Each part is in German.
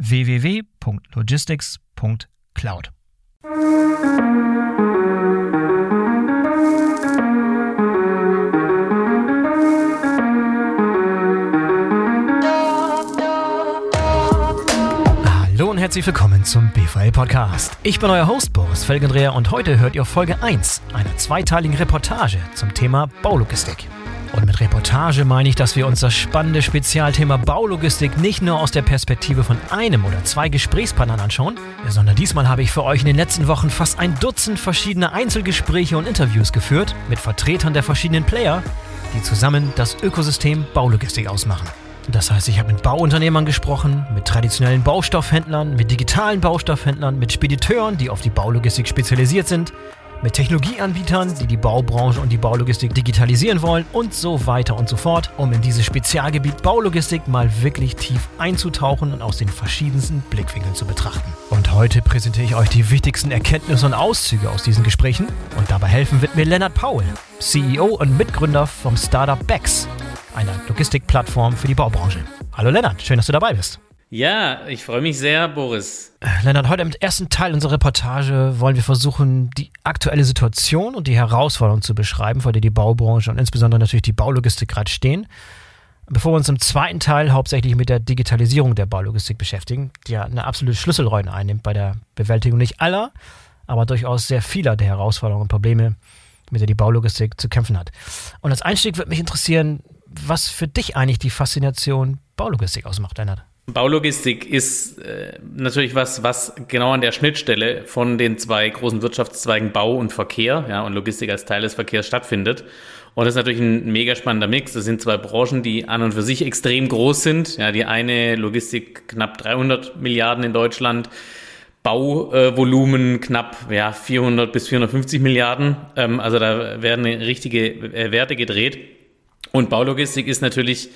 www.logistics.cloud. Hallo und herzlich willkommen zum BVL Podcast. Ich bin euer Host Boris Felgendreher und heute hört ihr Folge 1 einer zweiteiligen Reportage zum Thema Baulogistik. Und mit Reportage meine ich, dass wir uns das spannende Spezialthema Baulogistik nicht nur aus der Perspektive von einem oder zwei Gesprächspartnern anschauen, sondern diesmal habe ich für euch in den letzten Wochen fast ein Dutzend verschiedene Einzelgespräche und Interviews geführt mit Vertretern der verschiedenen Player, die zusammen das Ökosystem Baulogistik ausmachen. Das heißt, ich habe mit Bauunternehmern gesprochen, mit traditionellen Baustoffhändlern, mit digitalen Baustoffhändlern, mit Spediteuren, die auf die Baulogistik spezialisiert sind, mit Technologieanbietern, die die Baubranche und die Baulogistik digitalisieren wollen und so weiter und so fort, um in dieses Spezialgebiet Baulogistik mal wirklich tief einzutauchen und aus den verschiedensten Blickwinkeln zu betrachten. Und heute präsentiere ich euch die wichtigsten Erkenntnisse und Auszüge aus diesen Gesprächen und dabei helfen wird mir Lennart Paul, CEO und Mitgründer vom Startup Bex, einer Logistikplattform für die Baubranche. Hallo Lennart, schön, dass du dabei bist. Ja, ich freue mich sehr, Boris. Lennart, heute im ersten Teil unserer Reportage wollen wir versuchen, die aktuelle Situation und die Herausforderungen zu beschreiben, vor der die Baubranche und insbesondere natürlich die Baulogistik gerade stehen. Bevor wir uns im zweiten Teil hauptsächlich mit der Digitalisierung der Baulogistik beschäftigen, die ja eine absolute Schlüsselrolle einnimmt bei der Bewältigung nicht aller, aber durchaus sehr vieler der Herausforderungen und Probleme, mit der die Baulogistik zu kämpfen hat. Und als Einstieg würde mich interessieren, was für dich eigentlich die Faszination Baulogistik ausmacht, Lennart. Baulogistik ist äh, natürlich was, was genau an der Schnittstelle von den zwei großen Wirtschaftszweigen Bau und Verkehr, ja, und Logistik als Teil des Verkehrs stattfindet. Und das ist natürlich ein mega spannender Mix. Das sind zwei Branchen, die an und für sich extrem groß sind. Ja, die eine Logistik knapp 300 Milliarden in Deutschland, Bauvolumen knapp ja, 400 bis 450 Milliarden. Ähm, also da werden richtige äh, Werte gedreht. Und Baulogistik ist natürlich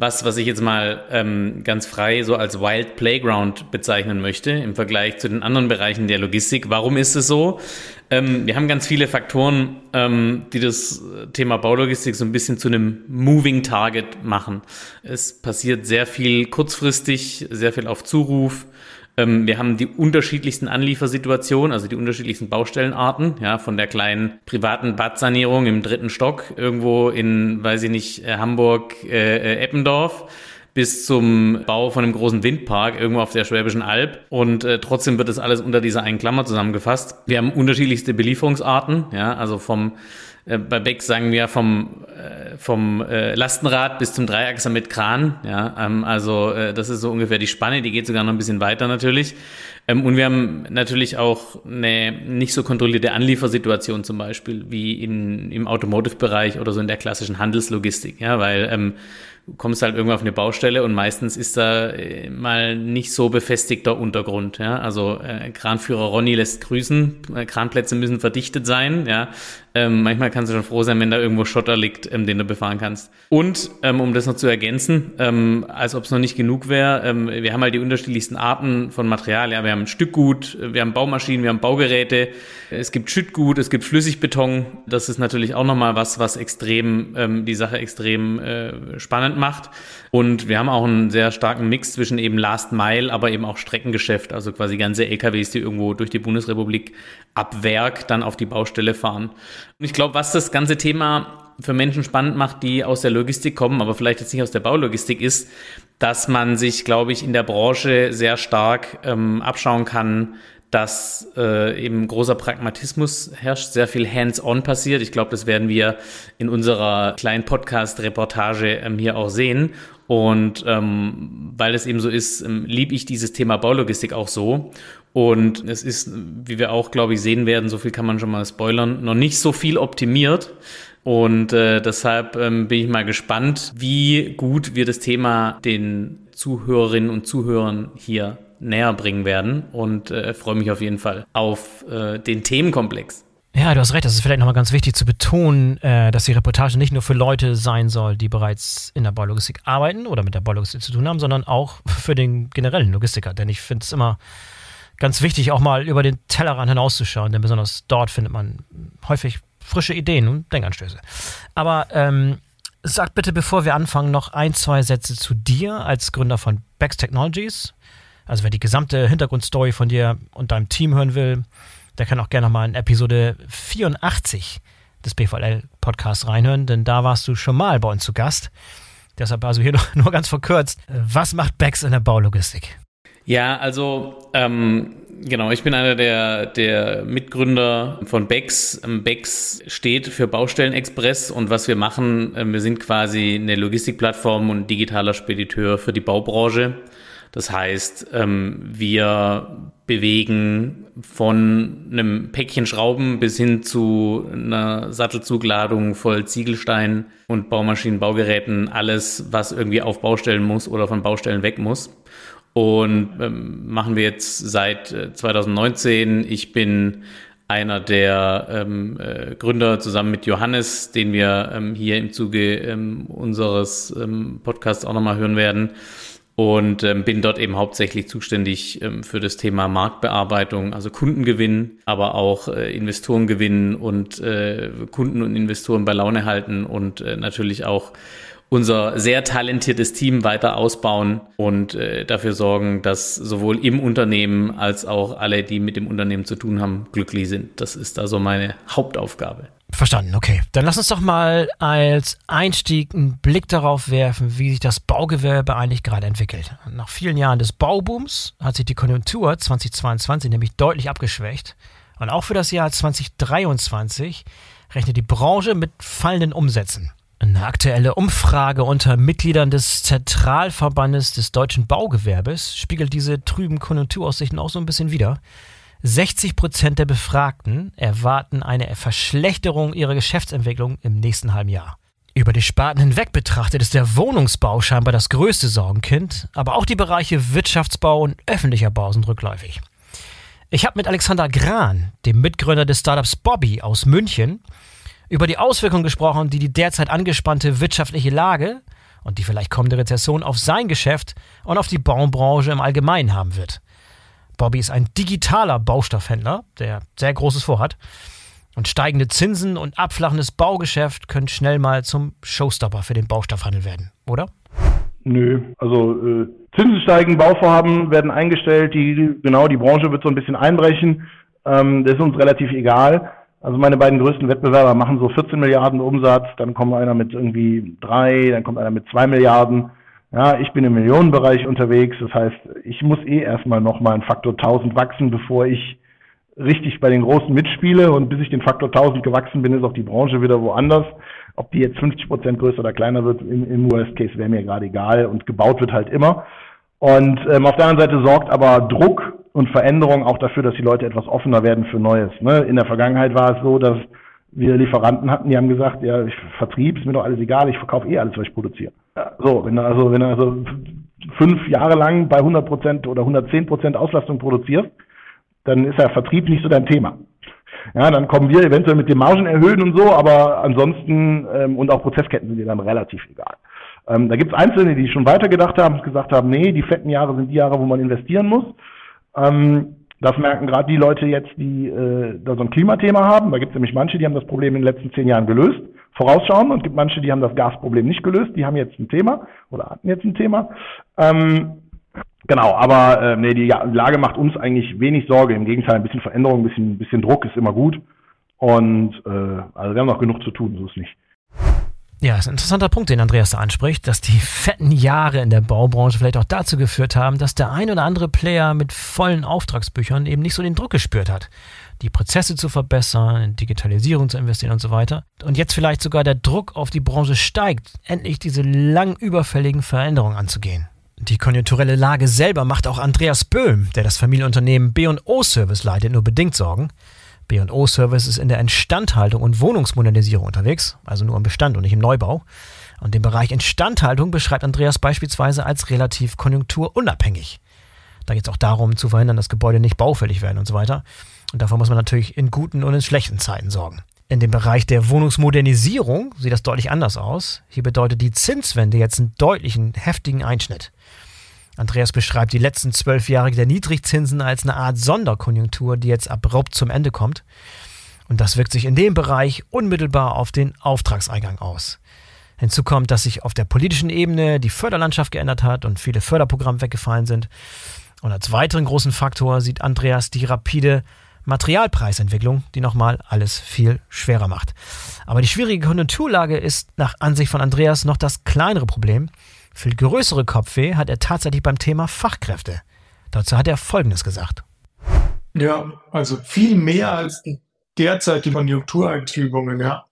was, was ich jetzt mal ähm, ganz frei so als Wild Playground bezeichnen möchte im Vergleich zu den anderen Bereichen der Logistik. Warum ist es so? Ähm, wir haben ganz viele Faktoren, ähm, die das Thema Baulogistik so ein bisschen zu einem Moving Target machen. Es passiert sehr viel kurzfristig, sehr viel auf Zuruf. Ähm, wir haben die unterschiedlichsten Anliefersituationen, also die unterschiedlichsten Baustellenarten, ja, von der kleinen privaten Badsanierung im dritten Stock irgendwo in, weiß ich nicht, äh, Hamburg, äh, äh, Eppendorf bis zum Bau von einem großen Windpark irgendwo auf der Schwäbischen Alb. Und äh, trotzdem wird das alles unter dieser einen Klammer zusammengefasst. Wir haben unterschiedlichste Belieferungsarten, ja, also vom äh, bei Beck sagen wir vom, äh, vom äh, Lastenrad bis zum Dreiachser mit Kran. Ja, ähm, also äh, das ist so ungefähr die Spanne, die geht sogar noch ein bisschen weiter natürlich. Ähm, und wir haben natürlich auch eine nicht so kontrollierte Anliefersituation zum Beispiel wie in, im Automotive-Bereich oder so in der klassischen Handelslogistik. Ja, weil ähm, kommst halt irgendwann auf eine Baustelle und meistens ist da äh, mal nicht so befestigter Untergrund. Ja? Also äh, Kranführer Ronny lässt grüßen, äh, Kranplätze müssen verdichtet sein. Ja? Ähm, manchmal kannst du schon froh sein, wenn da irgendwo Schotter liegt, ähm, den du befahren kannst. Und ähm, um das noch zu ergänzen, ähm, als ob es noch nicht genug wäre, wir haben halt die unterschiedlichsten Arten von Material. Ja, wir haben Stückgut, wir haben Baumaschinen, wir haben Baugeräte, es gibt Schüttgut, es gibt Flüssigbeton. Das ist natürlich auch nochmal was, was extrem ähm, die Sache extrem äh, spannend macht. Und wir haben auch einen sehr starken Mix zwischen eben Last Mile, aber eben auch Streckengeschäft, also quasi ganze LKWs, die irgendwo durch die Bundesrepublik ab Werk dann auf die Baustelle fahren. Und ich glaube, was das ganze Thema für Menschen spannend macht, die aus der Logistik kommen, aber vielleicht jetzt nicht aus der Baulogistik ist, dass man sich, glaube ich, in der Branche sehr stark ähm, abschauen kann, dass äh, eben großer Pragmatismus herrscht, sehr viel Hands-on passiert. Ich glaube, das werden wir in unserer kleinen Podcast-Reportage ähm, hier auch sehen. Und ähm, weil es eben so ist, ähm, liebe ich dieses Thema Baulogistik auch so. Und es ist, wie wir auch, glaube ich, sehen werden, so viel kann man schon mal spoilern, noch nicht so viel optimiert. Und äh, deshalb ähm, bin ich mal gespannt, wie gut wir das Thema den Zuhörerinnen und Zuhörern hier näher bringen werden und äh, freue mich auf jeden Fall auf äh, den Themenkomplex. Ja, du hast recht. Das ist vielleicht nochmal ganz wichtig zu betonen, äh, dass die Reportage nicht nur für Leute sein soll, die bereits in der Baulogistik arbeiten oder mit der Baulogistik zu tun haben, sondern auch für den generellen Logistiker. Denn ich finde es immer ganz wichtig, auch mal über den Tellerrand hinauszuschauen, denn besonders dort findet man häufig frische Ideen und Denkanstöße. Aber ähm, sag bitte, bevor wir anfangen, noch ein, zwei Sätze zu dir als Gründer von Bex Technologies. Also wer die gesamte Hintergrundstory von dir und deinem Team hören will, der kann auch gerne nochmal in Episode 84 des BVL-Podcasts reinhören, denn da warst du schon mal bei uns zu Gast. Deshalb also hier nur, ganz verkürzt. Was macht Bex in der Baulogistik? Ja, also ähm, genau, ich bin einer der, der Mitgründer von Bex. Ähm, Bex steht für Baustellenexpress und was wir machen, äh, wir sind quasi eine Logistikplattform und digitaler Spediteur für die Baubranche. Das heißt, ähm, wir bewegen von einem Päckchen Schrauben bis hin zu einer Sattelzugladung voll Ziegelstein und Baumaschinen, Baugeräten, alles, was irgendwie auf Baustellen muss oder von Baustellen weg muss. Und ähm, machen wir jetzt seit 2019. Äh, ich bin einer der ähm, äh, Gründer zusammen mit Johannes, den wir ähm, hier im Zuge ähm, unseres ähm, Podcasts auch nochmal hören werden und ähm, bin dort eben hauptsächlich zuständig ähm, für das Thema Marktbearbeitung, also Kundengewinn, aber auch äh, Investorengewinn und äh, Kunden und Investoren bei Laune halten und äh, natürlich auch unser sehr talentiertes Team weiter ausbauen und äh, dafür sorgen, dass sowohl im Unternehmen als auch alle, die mit dem Unternehmen zu tun haben, glücklich sind. Das ist also meine Hauptaufgabe. Verstanden, okay. Dann lass uns doch mal als Einstieg einen Blick darauf werfen, wie sich das Baugewerbe eigentlich gerade entwickelt. Nach vielen Jahren des Baubooms hat sich die Konjunktur 2022 nämlich deutlich abgeschwächt. Und auch für das Jahr 2023 rechnet die Branche mit fallenden Umsätzen. Eine aktuelle Umfrage unter Mitgliedern des Zentralverbandes des deutschen Baugewerbes spiegelt diese trüben Konjunkturaussichten auch so ein bisschen wider. 60 Prozent der Befragten erwarten eine Verschlechterung ihrer Geschäftsentwicklung im nächsten halben Jahr. Über die Sparten hinweg betrachtet ist der Wohnungsbau scheinbar das größte Sorgenkind, aber auch die Bereiche Wirtschaftsbau und öffentlicher Bau sind rückläufig. Ich habe mit Alexander Gran, dem Mitgründer des Startups Bobby aus München, über die Auswirkungen gesprochen, die die derzeit angespannte wirtschaftliche Lage und die vielleicht kommende Rezession auf sein Geschäft und auf die Baubranche im Allgemeinen haben wird. Bobby ist ein digitaler Baustoffhändler, der sehr Großes vorhat. Und steigende Zinsen und abflachendes Baugeschäft können schnell mal zum Showstopper für den Baustoffhandel werden, oder? Nö, also äh, Zinsen steigen, Bauvorhaben werden eingestellt, die, genau, die Branche wird so ein bisschen einbrechen. Ähm, das ist uns relativ egal. Also meine beiden größten Wettbewerber machen so 14 Milliarden Umsatz, dann kommt einer mit irgendwie drei, dann kommt einer mit zwei Milliarden. Ja, ich bin im Millionenbereich unterwegs, das heißt, ich muss eh erstmal nochmal einen Faktor 1000 wachsen, bevor ich richtig bei den Großen mitspiele und bis ich den Faktor 1000 gewachsen bin, ist auch die Branche wieder woanders. Ob die jetzt 50 Prozent größer oder kleiner wird, im, im Worst Case wäre mir gerade egal und gebaut wird halt immer. Und ähm, auf der anderen Seite sorgt aber Druck und Veränderung auch dafür, dass die Leute etwas offener werden für Neues. Ne? In der Vergangenheit war es so, dass wir Lieferanten hatten, die haben gesagt, ja, ich Vertrieb ist mir doch alles egal, ich verkaufe eh alles, was ich produziere. So, wenn du also, wenn du also fünf Jahre lang bei 100 Prozent oder 110 Prozent Auslastung produzierst, dann ist ja Vertrieb nicht so dein Thema. Ja, dann kommen wir eventuell mit den Margen erhöhen und so, aber ansonsten ähm, und auch Prozessketten sind dir dann relativ egal. Ähm, da gibt es Einzelne, die schon weitergedacht haben, gesagt haben, nee, die fetten Jahre sind die Jahre, wo man investieren muss. Ähm, das merken gerade die Leute jetzt, die äh, da so ein Klimathema haben. Da gibt es nämlich manche, die haben das Problem in den letzten zehn Jahren gelöst, vorausschauen, und es gibt manche, die haben das Gasproblem nicht gelöst, die haben jetzt ein Thema oder hatten jetzt ein Thema. Ähm, genau, aber äh, nee, die Lage macht uns eigentlich wenig Sorge. Im Gegenteil, ein bisschen Veränderung, ein bisschen, bisschen Druck ist immer gut. Und äh, also wir haben noch genug zu tun, so ist nicht. Ja, ist ein interessanter Punkt, den Andreas da anspricht, dass die fetten Jahre in der Baubranche vielleicht auch dazu geführt haben, dass der ein oder andere Player mit vollen Auftragsbüchern eben nicht so den Druck gespürt hat, die Prozesse zu verbessern, in Digitalisierung zu investieren und so weiter. Und jetzt vielleicht sogar der Druck auf die Branche steigt, endlich diese lang überfälligen Veränderungen anzugehen. Die konjunkturelle Lage selber macht auch Andreas Böhm, der das Familienunternehmen B&O Service leitet, nur bedingt Sorgen. B&O Service ist in der Instandhaltung und Wohnungsmodernisierung unterwegs, also nur im Bestand und nicht im Neubau. Und den Bereich Instandhaltung beschreibt Andreas beispielsweise als relativ konjunkturunabhängig. Da geht es auch darum, zu verhindern, dass Gebäude nicht baufällig werden und so weiter. Und dafür muss man natürlich in guten und in schlechten Zeiten sorgen. In dem Bereich der Wohnungsmodernisierung sieht das deutlich anders aus. Hier bedeutet die Zinswende jetzt einen deutlichen, heftigen Einschnitt. Andreas beschreibt die letzten zwölf Jahre der Niedrigzinsen als eine Art Sonderkonjunktur, die jetzt abrupt zum Ende kommt. Und das wirkt sich in dem Bereich unmittelbar auf den Auftragseingang aus. Hinzu kommt, dass sich auf der politischen Ebene die Förderlandschaft geändert hat und viele Förderprogramme weggefallen sind. Und als weiteren großen Faktor sieht Andreas die rapide Materialpreisentwicklung, die nochmal alles viel schwerer macht. Aber die schwierige Konjunkturlage ist nach Ansicht von Andreas noch das kleinere Problem, viel größere Kopfweh hat er tatsächlich beim Thema Fachkräfte. Dazu hat er Folgendes gesagt. Ja, also viel mehr als die derzeitige Konjunktureintrübungen, ja,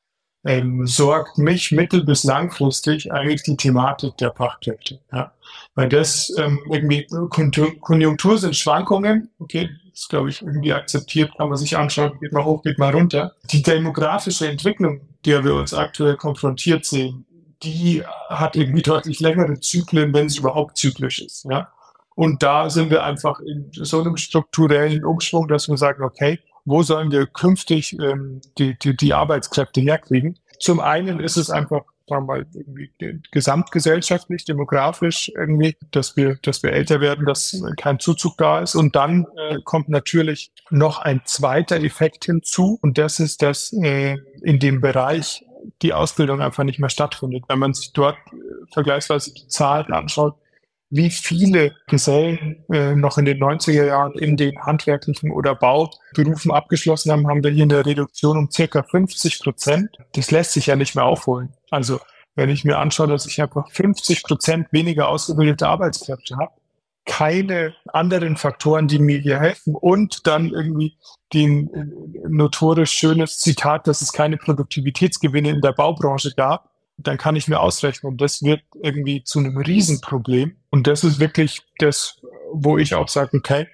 ähm, sorgt mich mittel- bis langfristig eigentlich die Thematik der Fachkräfte. Ja. Weil das ähm, irgendwie Konjunktur sind Schwankungen, okay, das glaube ich irgendwie akzeptiert, kann man sich anschauen, geht mal hoch, geht mal runter. Die demografische Entwicklung, der wir uns aktuell konfrontiert sehen, die hat irgendwie deutlich längere Zyklen, wenn sie überhaupt zyklisch ist. Ja? Und da sind wir einfach in so einem strukturellen Umschwung, dass wir sagen, okay, wo sollen wir künftig ähm, die, die, die Arbeitskräfte herkriegen? Zum einen ist es einfach sagen wir mal, irgendwie gesamtgesellschaftlich, demografisch irgendwie, dass wir, dass wir älter werden, dass kein Zuzug da ist. Und dann äh, kommt natürlich noch ein zweiter Effekt hinzu. Und das ist, dass äh, in dem Bereich die Ausbildung einfach nicht mehr stattfindet. Wenn man sich dort äh, vergleichsweise die Zahlen anschaut, wie viele Gesellen äh, noch in den 90er Jahren in den handwerklichen oder Bauberufen abgeschlossen haben, haben wir hier eine Reduktion um circa 50 Prozent. Das lässt sich ja nicht mehr aufholen. Also wenn ich mir anschaue, dass ich einfach 50 Prozent weniger ausgebildete Arbeitskräfte habe, keine anderen Faktoren, die mir hier helfen und dann irgendwie den äh, notorisch schönes Zitat, dass es keine Produktivitätsgewinne in der Baubranche gab, dann kann ich mir ausrechnen, das wird irgendwie zu einem Riesenproblem. Und das ist wirklich das, wo ich auch sage, okay,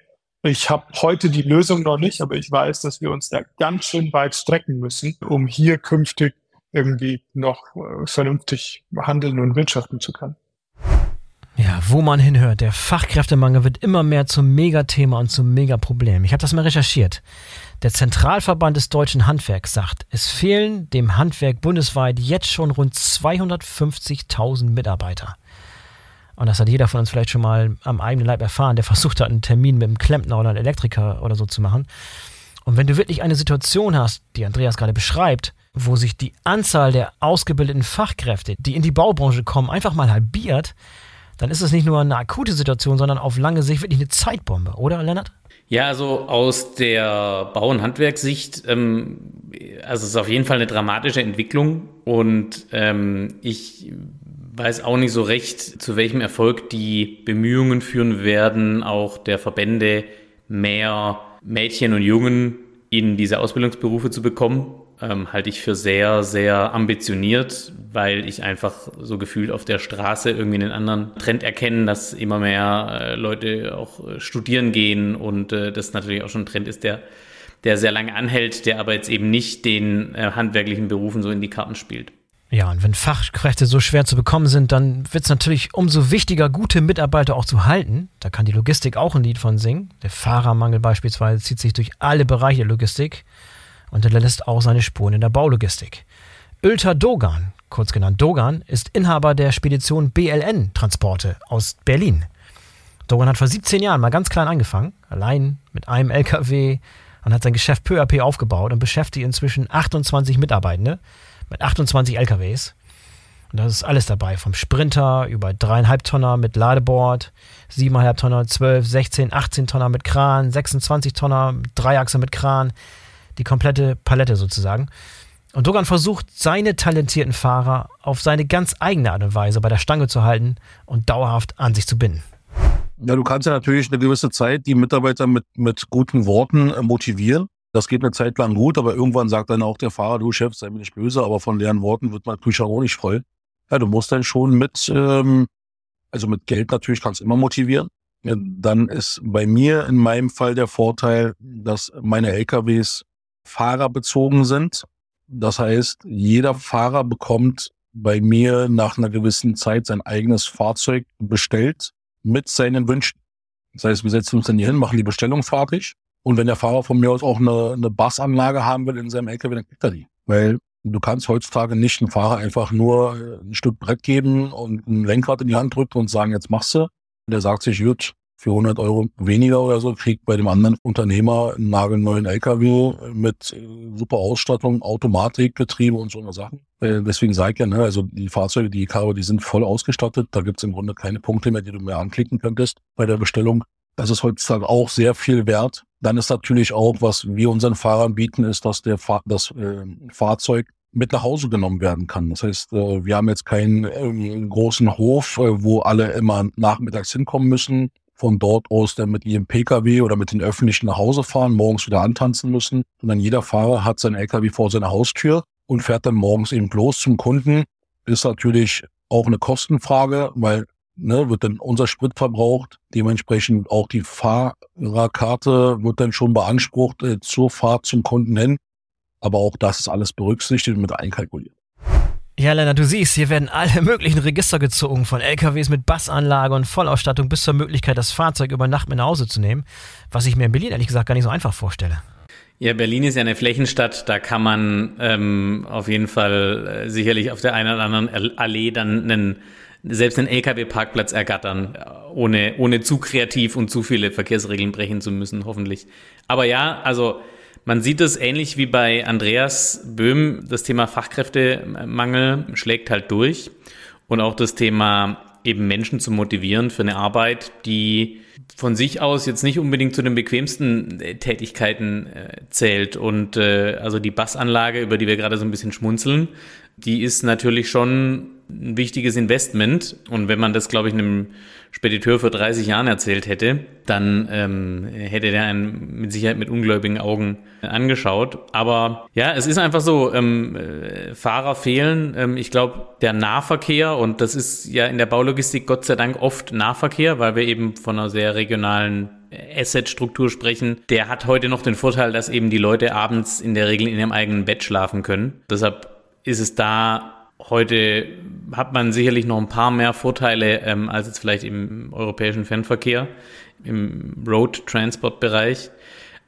ich habe heute die Lösung noch nicht, aber ich weiß, dass wir uns da ganz schön weit strecken müssen, um hier künftig irgendwie noch äh, vernünftig handeln und wirtschaften zu können. Ja, wo man hinhört, der Fachkräftemangel wird immer mehr zum Megathema und zum Megaproblem. Ich habe das mal recherchiert. Der Zentralverband des deutschen Handwerks sagt, es fehlen dem Handwerk bundesweit jetzt schon rund 250.000 Mitarbeiter. Und das hat jeder von uns vielleicht schon mal am eigenen Leib erfahren, der versucht hat, einen Termin mit einem Klempner oder einem Elektriker oder so zu machen. Und wenn du wirklich eine Situation hast, die Andreas gerade beschreibt, wo sich die Anzahl der ausgebildeten Fachkräfte, die in die Baubranche kommen, einfach mal halbiert, dann ist es nicht nur eine akute Situation, sondern auf lange Sicht wirklich eine Zeitbombe, oder Lennart? Ja, also aus der Bau- und Handwerkssicht, ähm, also es ist auf jeden Fall eine dramatische Entwicklung und ähm, ich weiß auch nicht so recht, zu welchem Erfolg die Bemühungen führen werden, auch der Verbände mehr Mädchen und Jungen in diese Ausbildungsberufe zu bekommen ähm, halte ich für sehr, sehr ambitioniert, weil ich einfach so gefühlt auf der Straße irgendwie einen anderen Trend erkenne, dass immer mehr äh, Leute auch äh, studieren gehen und äh, das natürlich auch schon ein Trend ist, der, der sehr lange anhält, der aber jetzt eben nicht den äh, handwerklichen Berufen so in die Karten spielt. Ja, und wenn Fachkräfte so schwer zu bekommen sind, dann wird es natürlich umso wichtiger, gute Mitarbeiter auch zu halten. Da kann die Logistik auch ein Lied von singen. Der Fahrermangel beispielsweise zieht sich durch alle Bereiche der Logistik und hinterlässt auch seine Spuren in der Baulogistik. Ölter Dogan, kurz genannt Dogan, ist Inhaber der Spedition BLN Transporte aus Berlin. Dogan hat vor 17 Jahren mal ganz klein angefangen, allein mit einem LKW und hat sein Geschäft peu à peu aufgebaut und beschäftigt inzwischen 28 Mitarbeitende mit 28 LKWs. Und das ist alles dabei, vom Sprinter über dreieinhalb Tonner mit Ladeboard, siebeneinhalb Tonner, 12, 16, 18 Tonner mit Kran, 26 Tonner, Dreiachse mit Kran, die komplette Palette sozusagen. Und Dogan versucht, seine talentierten Fahrer auf seine ganz eigene Art und Weise bei der Stange zu halten und dauerhaft an sich zu binden. Ja, du kannst ja natürlich eine gewisse Zeit die Mitarbeiter mit, mit guten Worten äh, motivieren. Das geht eine Zeit lang gut, aber irgendwann sagt dann auch der Fahrer, du Chef, sei mir nicht böse, aber von leeren Worten wird man Küche auch nicht voll. Ja, du musst dann schon mit, ähm, also mit Geld natürlich kannst du immer motivieren. Ja, dann ist bei mir in meinem Fall der Vorteil, dass meine LKWs fahrerbezogen sind. Das heißt, jeder Fahrer bekommt bei mir nach einer gewissen Zeit sein eigenes Fahrzeug bestellt mit seinen Wünschen. Das heißt, wir setzen uns dann hier hin, machen die Bestellung fertig und wenn der Fahrer von mir aus auch eine, eine Bassanlage haben will in seinem LKW, dann kriegt er die. Weil du kannst heutzutage nicht einem Fahrer einfach nur ein Stück Brett geben und ein Lenkrad in die Hand drücken und sagen, jetzt machst du. Der sagt sich, gut, für 100 Euro weniger oder so, kriegt bei dem anderen Unternehmer einen nagelneuen LKW mit super Ausstattung, Automatikgetriebe und so eine Sachen. Äh, deswegen sage ich ja, ne, also die Fahrzeuge, die habe, die sind voll ausgestattet. Da gibt's im Grunde keine Punkte mehr, die du mehr anklicken könntest bei der Bestellung. Das ist heutzutage auch sehr viel wert. Dann ist natürlich auch, was wir unseren Fahrern bieten, ist, dass der Fahr das äh, Fahrzeug mit nach Hause genommen werden kann. Das heißt, äh, wir haben jetzt keinen äh, großen Hof, äh, wo alle immer nachmittags hinkommen müssen, von dort aus dann mit ihrem Pkw oder mit den öffentlichen nach Hause fahren, morgens wieder antanzen müssen, sondern jeder Fahrer hat sein Lkw vor seiner Haustür und fährt dann morgens eben bloß zum Kunden. Ist natürlich auch eine Kostenfrage, weil ne, wird dann unser Sprit verbraucht. Dementsprechend auch die Fahrerkarte wird dann schon beansprucht äh, zur Fahrt zum Kunden hin. Aber auch das ist alles berücksichtigt und mit einkalkuliert. Ja, Lennart, du siehst, hier werden alle möglichen Register gezogen, von LKWs mit Bassanlage und Vollausstattung bis zur Möglichkeit, das Fahrzeug über Nacht mit nach Hause zu nehmen, was ich mir in Berlin ehrlich gesagt gar nicht so einfach vorstelle. Ja, Berlin ist ja eine Flächenstadt, da kann man ähm, auf jeden Fall äh, sicherlich auf der einen oder anderen Allee dann einen selbst einen LKW-Parkplatz ergattern, ohne, ohne zu kreativ und zu viele Verkehrsregeln brechen zu müssen, hoffentlich. Aber ja, also man sieht es ähnlich wie bei Andreas Böhm, das Thema Fachkräftemangel schlägt halt durch und auch das Thema eben Menschen zu motivieren für eine Arbeit, die von sich aus jetzt nicht unbedingt zu den bequemsten äh, Tätigkeiten äh, zählt. Und äh, also die Bassanlage, über die wir gerade so ein bisschen schmunzeln, die ist natürlich schon ein wichtiges Investment. Und wenn man das, glaube ich, einem Spediteur für 30 Jahren erzählt hätte, dann ähm, hätte der einen mit Sicherheit mit ungläubigen Augen angeschaut. Aber ja, es ist einfach so, ähm, äh, Fahrer fehlen. Ähm, ich glaube, der Nahverkehr, und das ist ja in der Baulogistik Gott sei Dank oft Nahverkehr, weil wir eben von einer sehr regionalen Asset-Struktur sprechen, der hat heute noch den Vorteil, dass eben die Leute abends in der Regel in ihrem eigenen Bett schlafen können. Deshalb ist es da heute hat man sicherlich noch ein paar mehr Vorteile ähm, als jetzt vielleicht im europäischen Fernverkehr, im Road-Transport-Bereich.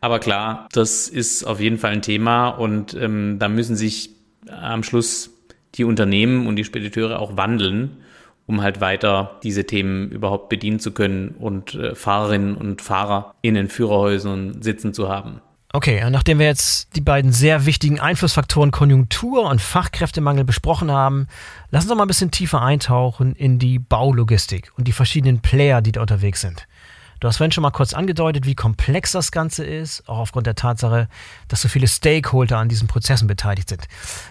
Aber klar, das ist auf jeden Fall ein Thema und ähm, da müssen sich am Schluss die Unternehmen und die Spediteure auch wandeln, um halt weiter diese Themen überhaupt bedienen zu können und äh, Fahrerinnen und Fahrer in den Führerhäusern sitzen zu haben. Okay, nachdem wir jetzt die beiden sehr wichtigen Einflussfaktoren Konjunktur und Fachkräftemangel besprochen haben, lass uns doch mal ein bisschen tiefer eintauchen in die Baulogistik und die verschiedenen Player, die da unterwegs sind. Du hast vorhin schon mal kurz angedeutet, wie komplex das Ganze ist, auch aufgrund der Tatsache, dass so viele Stakeholder an diesen Prozessen beteiligt sind.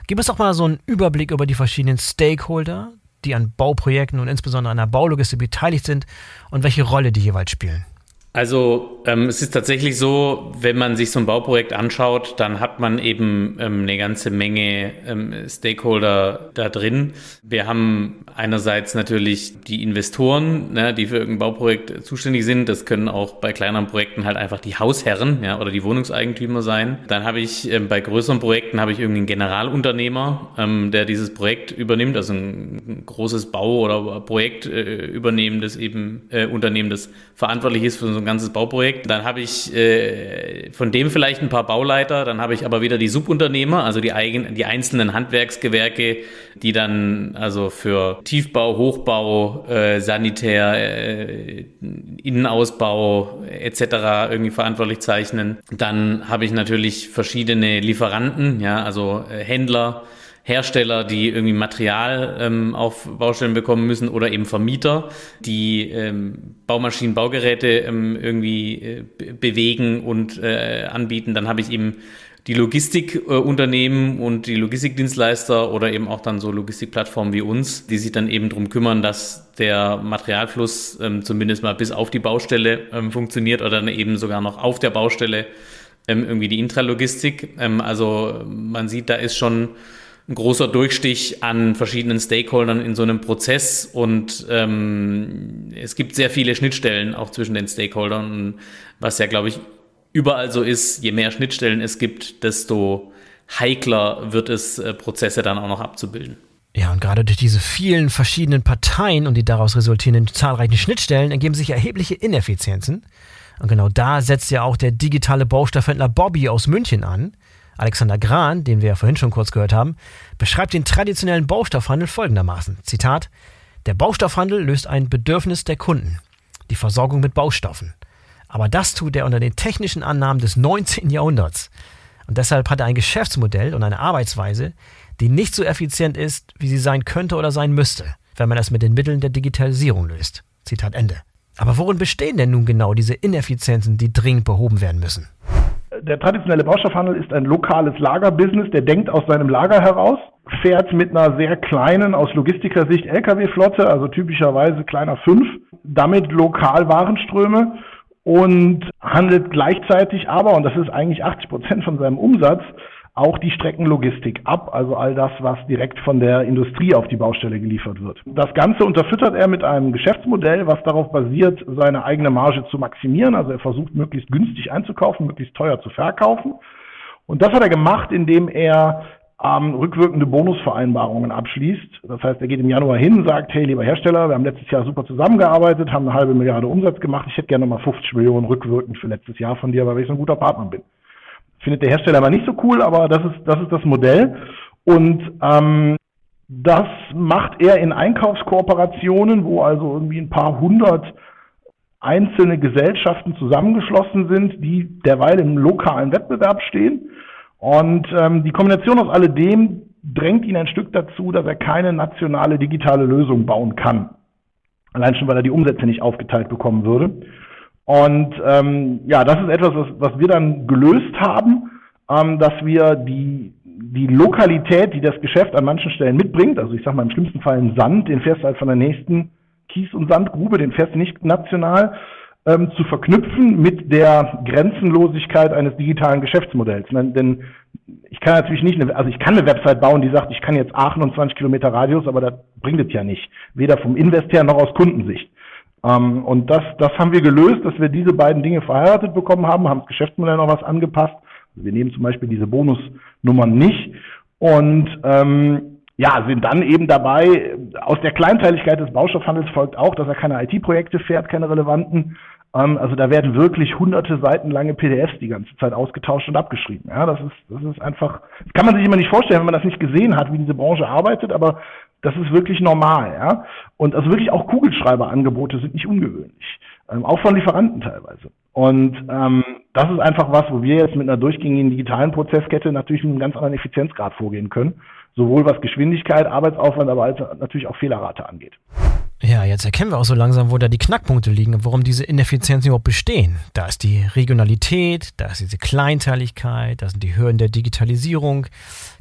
Gib uns doch mal so einen Überblick über die verschiedenen Stakeholder, die an Bauprojekten und insbesondere an der Baulogistik beteiligt sind und welche Rolle die jeweils spielen. Also ähm, es ist tatsächlich so, wenn man sich so ein Bauprojekt anschaut, dann hat man eben ähm, eine ganze Menge ähm, Stakeholder da drin. Wir haben einerseits natürlich die Investoren, ne, die für irgendein Bauprojekt zuständig sind. Das können auch bei kleineren Projekten halt einfach die Hausherren ja, oder die Wohnungseigentümer sein. Dann habe ich ähm, bei größeren Projekten habe ich irgendwie einen Generalunternehmer, ähm, der dieses Projekt übernimmt, also ein, großes Bau- oder Projekt äh, übernehmendes eben äh, Unternehmen, das verantwortlich ist für so ein ganzes Bauprojekt. Dann habe ich äh, von dem vielleicht ein paar Bauleiter, dann habe ich aber wieder die Subunternehmer, also die, eigen, die einzelnen Handwerksgewerke, die dann also für Tiefbau, Hochbau, äh, Sanitär, äh, Innenausbau etc. irgendwie verantwortlich zeichnen. Dann habe ich natürlich verschiedene Lieferanten, ja, also äh, Händler, Hersteller, die irgendwie Material ähm, auf Baustellen bekommen müssen oder eben Vermieter, die ähm, Baumaschinen, Baugeräte ähm, irgendwie äh, bewegen und äh, anbieten. Dann habe ich eben die Logistikunternehmen äh, und die Logistikdienstleister oder eben auch dann so Logistikplattformen wie uns, die sich dann eben drum kümmern, dass der Materialfluss ähm, zumindest mal bis auf die Baustelle ähm, funktioniert oder dann eben sogar noch auf der Baustelle ähm, irgendwie die Intralogistik. Ähm, also man sieht, da ist schon ein großer Durchstich an verschiedenen Stakeholdern in so einem Prozess und ähm, es gibt sehr viele Schnittstellen auch zwischen den Stakeholdern, was ja, glaube ich, überall so ist. Je mehr Schnittstellen es gibt, desto heikler wird es, äh, Prozesse dann auch noch abzubilden. Ja, und gerade durch diese vielen verschiedenen Parteien und die daraus resultierenden zahlreichen Schnittstellen ergeben sich erhebliche Ineffizienzen. Und genau da setzt ja auch der digitale Baustoffhändler Bobby aus München an. Alexander Gran, den wir ja vorhin schon kurz gehört haben, beschreibt den traditionellen Baustoffhandel folgendermaßen. Zitat, der Baustoffhandel löst ein Bedürfnis der Kunden, die Versorgung mit Baustoffen. Aber das tut er unter den technischen Annahmen des 19. Jahrhunderts. Und deshalb hat er ein Geschäftsmodell und eine Arbeitsweise, die nicht so effizient ist, wie sie sein könnte oder sein müsste, wenn man es mit den Mitteln der Digitalisierung löst. Zitat Ende. Aber worin bestehen denn nun genau diese Ineffizienzen, die dringend behoben werden müssen? Der traditionelle Baustoffhandel ist ein lokales Lagerbusiness, der denkt aus seinem Lager heraus, fährt mit einer sehr kleinen, aus Logistikersicht Lkw-Flotte, also typischerweise kleiner fünf, damit lokal Warenströme und handelt gleichzeitig aber, und das ist eigentlich 80 Prozent von seinem Umsatz, auch die Streckenlogistik ab, also all das, was direkt von der Industrie auf die Baustelle geliefert wird. Das Ganze unterfüttert er mit einem Geschäftsmodell, was darauf basiert, seine eigene Marge zu maximieren. Also er versucht, möglichst günstig einzukaufen, möglichst teuer zu verkaufen. Und das hat er gemacht, indem er ähm, rückwirkende Bonusvereinbarungen abschließt. Das heißt, er geht im Januar hin, sagt, hey, lieber Hersteller, wir haben letztes Jahr super zusammengearbeitet, haben eine halbe Milliarde Umsatz gemacht, ich hätte gerne mal 50 Millionen rückwirkend für letztes Jahr von dir, weil ich so ein guter Partner bin. Findet der Hersteller aber nicht so cool, aber das ist das, ist das Modell. Und ähm, das macht er in Einkaufskooperationen, wo also irgendwie ein paar hundert einzelne Gesellschaften zusammengeschlossen sind, die derweil im lokalen Wettbewerb stehen. Und ähm, die Kombination aus alledem drängt ihn ein Stück dazu, dass er keine nationale digitale Lösung bauen kann. Allein schon, weil er die Umsätze nicht aufgeteilt bekommen würde. Und ähm, ja, das ist etwas, was, was wir dann gelöst haben, ähm, dass wir die, die Lokalität, die das Geschäft an manchen Stellen mitbringt, also ich sage mal im schlimmsten Fall einen Sand, den fährst du halt von der nächsten Kies- und Sandgrube, den fährst du nicht national, ähm, zu verknüpfen mit der Grenzenlosigkeit eines digitalen Geschäftsmodells. Denn ich kann natürlich nicht, eine, also ich kann eine Website bauen, die sagt, ich kann jetzt 28 Kilometer Radius, aber das bringt es ja nicht. Weder vom Invest her noch aus Kundensicht. Ähm, und das, das haben wir gelöst, dass wir diese beiden Dinge verheiratet bekommen haben, haben das Geschäftsmodell noch was angepasst. Wir nehmen zum Beispiel diese Bonusnummern nicht und ähm, ja, sind dann eben dabei, aus der Kleinteiligkeit des Baustoffhandels folgt auch, dass er keine IT-Projekte fährt, keine relevanten. Ähm, also da werden wirklich hunderte Seiten lange PDFs die ganze Zeit ausgetauscht und abgeschrieben. Ja, das ist, das ist einfach, kann man sich immer nicht vorstellen, wenn man das nicht gesehen hat, wie diese Branche arbeitet, aber das ist wirklich normal, ja. Und also wirklich auch Kugelschreiberangebote sind nicht ungewöhnlich. Ähm, auch von Lieferanten teilweise. Und ähm, das ist einfach was, wo wir jetzt mit einer durchgängigen digitalen Prozesskette natürlich mit einem ganz anderen Effizienzgrad vorgehen können. Sowohl was Geschwindigkeit, Arbeitsaufwand, aber natürlich auch Fehlerrate angeht. Ja, jetzt erkennen wir auch so langsam, wo da die Knackpunkte liegen und warum diese Ineffizienzen überhaupt bestehen. Da ist die Regionalität, da ist diese Kleinteiligkeit, da sind die Hürden der Digitalisierung.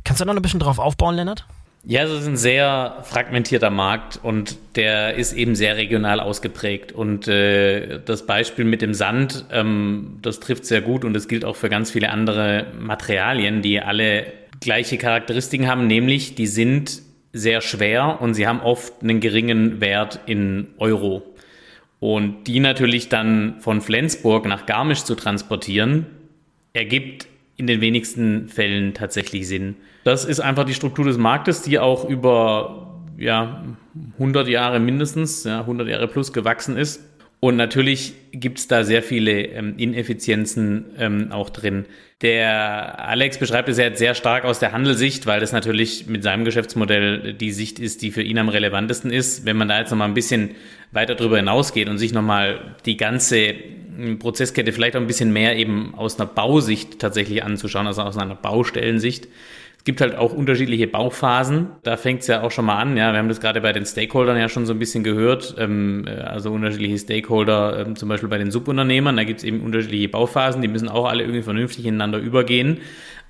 Kannst du da noch ein bisschen drauf aufbauen, Lennart? Ja, es ist ein sehr fragmentierter Markt und der ist eben sehr regional ausgeprägt. Und äh, das Beispiel mit dem Sand, ähm, das trifft sehr gut und das gilt auch für ganz viele andere Materialien, die alle gleiche Charakteristiken haben, nämlich die sind sehr schwer und sie haben oft einen geringen Wert in Euro. Und die natürlich dann von Flensburg nach Garmisch zu transportieren, ergibt in den wenigsten Fällen tatsächlich Sinn. Das ist einfach die Struktur des Marktes, die auch über ja, 100 Jahre mindestens, ja, 100 Jahre plus gewachsen ist. Und natürlich gibt es da sehr viele ähm, Ineffizienzen ähm, auch drin. Der Alex beschreibt es ja jetzt sehr stark aus der Handelsicht, weil das natürlich mit seinem Geschäftsmodell die Sicht ist, die für ihn am relevantesten ist. Wenn man da jetzt nochmal ein bisschen weiter darüber hinausgeht und sich nochmal die ganze Prozesskette vielleicht auch ein bisschen mehr eben aus einer Bausicht tatsächlich anzuschauen, also aus einer Baustellensicht. Gibt halt auch unterschiedliche Bauphasen. Da fängt es ja auch schon mal an. Ja, wir haben das gerade bei den Stakeholdern ja schon so ein bisschen gehört. Ähm, äh, also unterschiedliche Stakeholder, ähm, zum Beispiel bei den Subunternehmern. Da gibt es eben unterschiedliche Bauphasen. Die müssen auch alle irgendwie vernünftig ineinander übergehen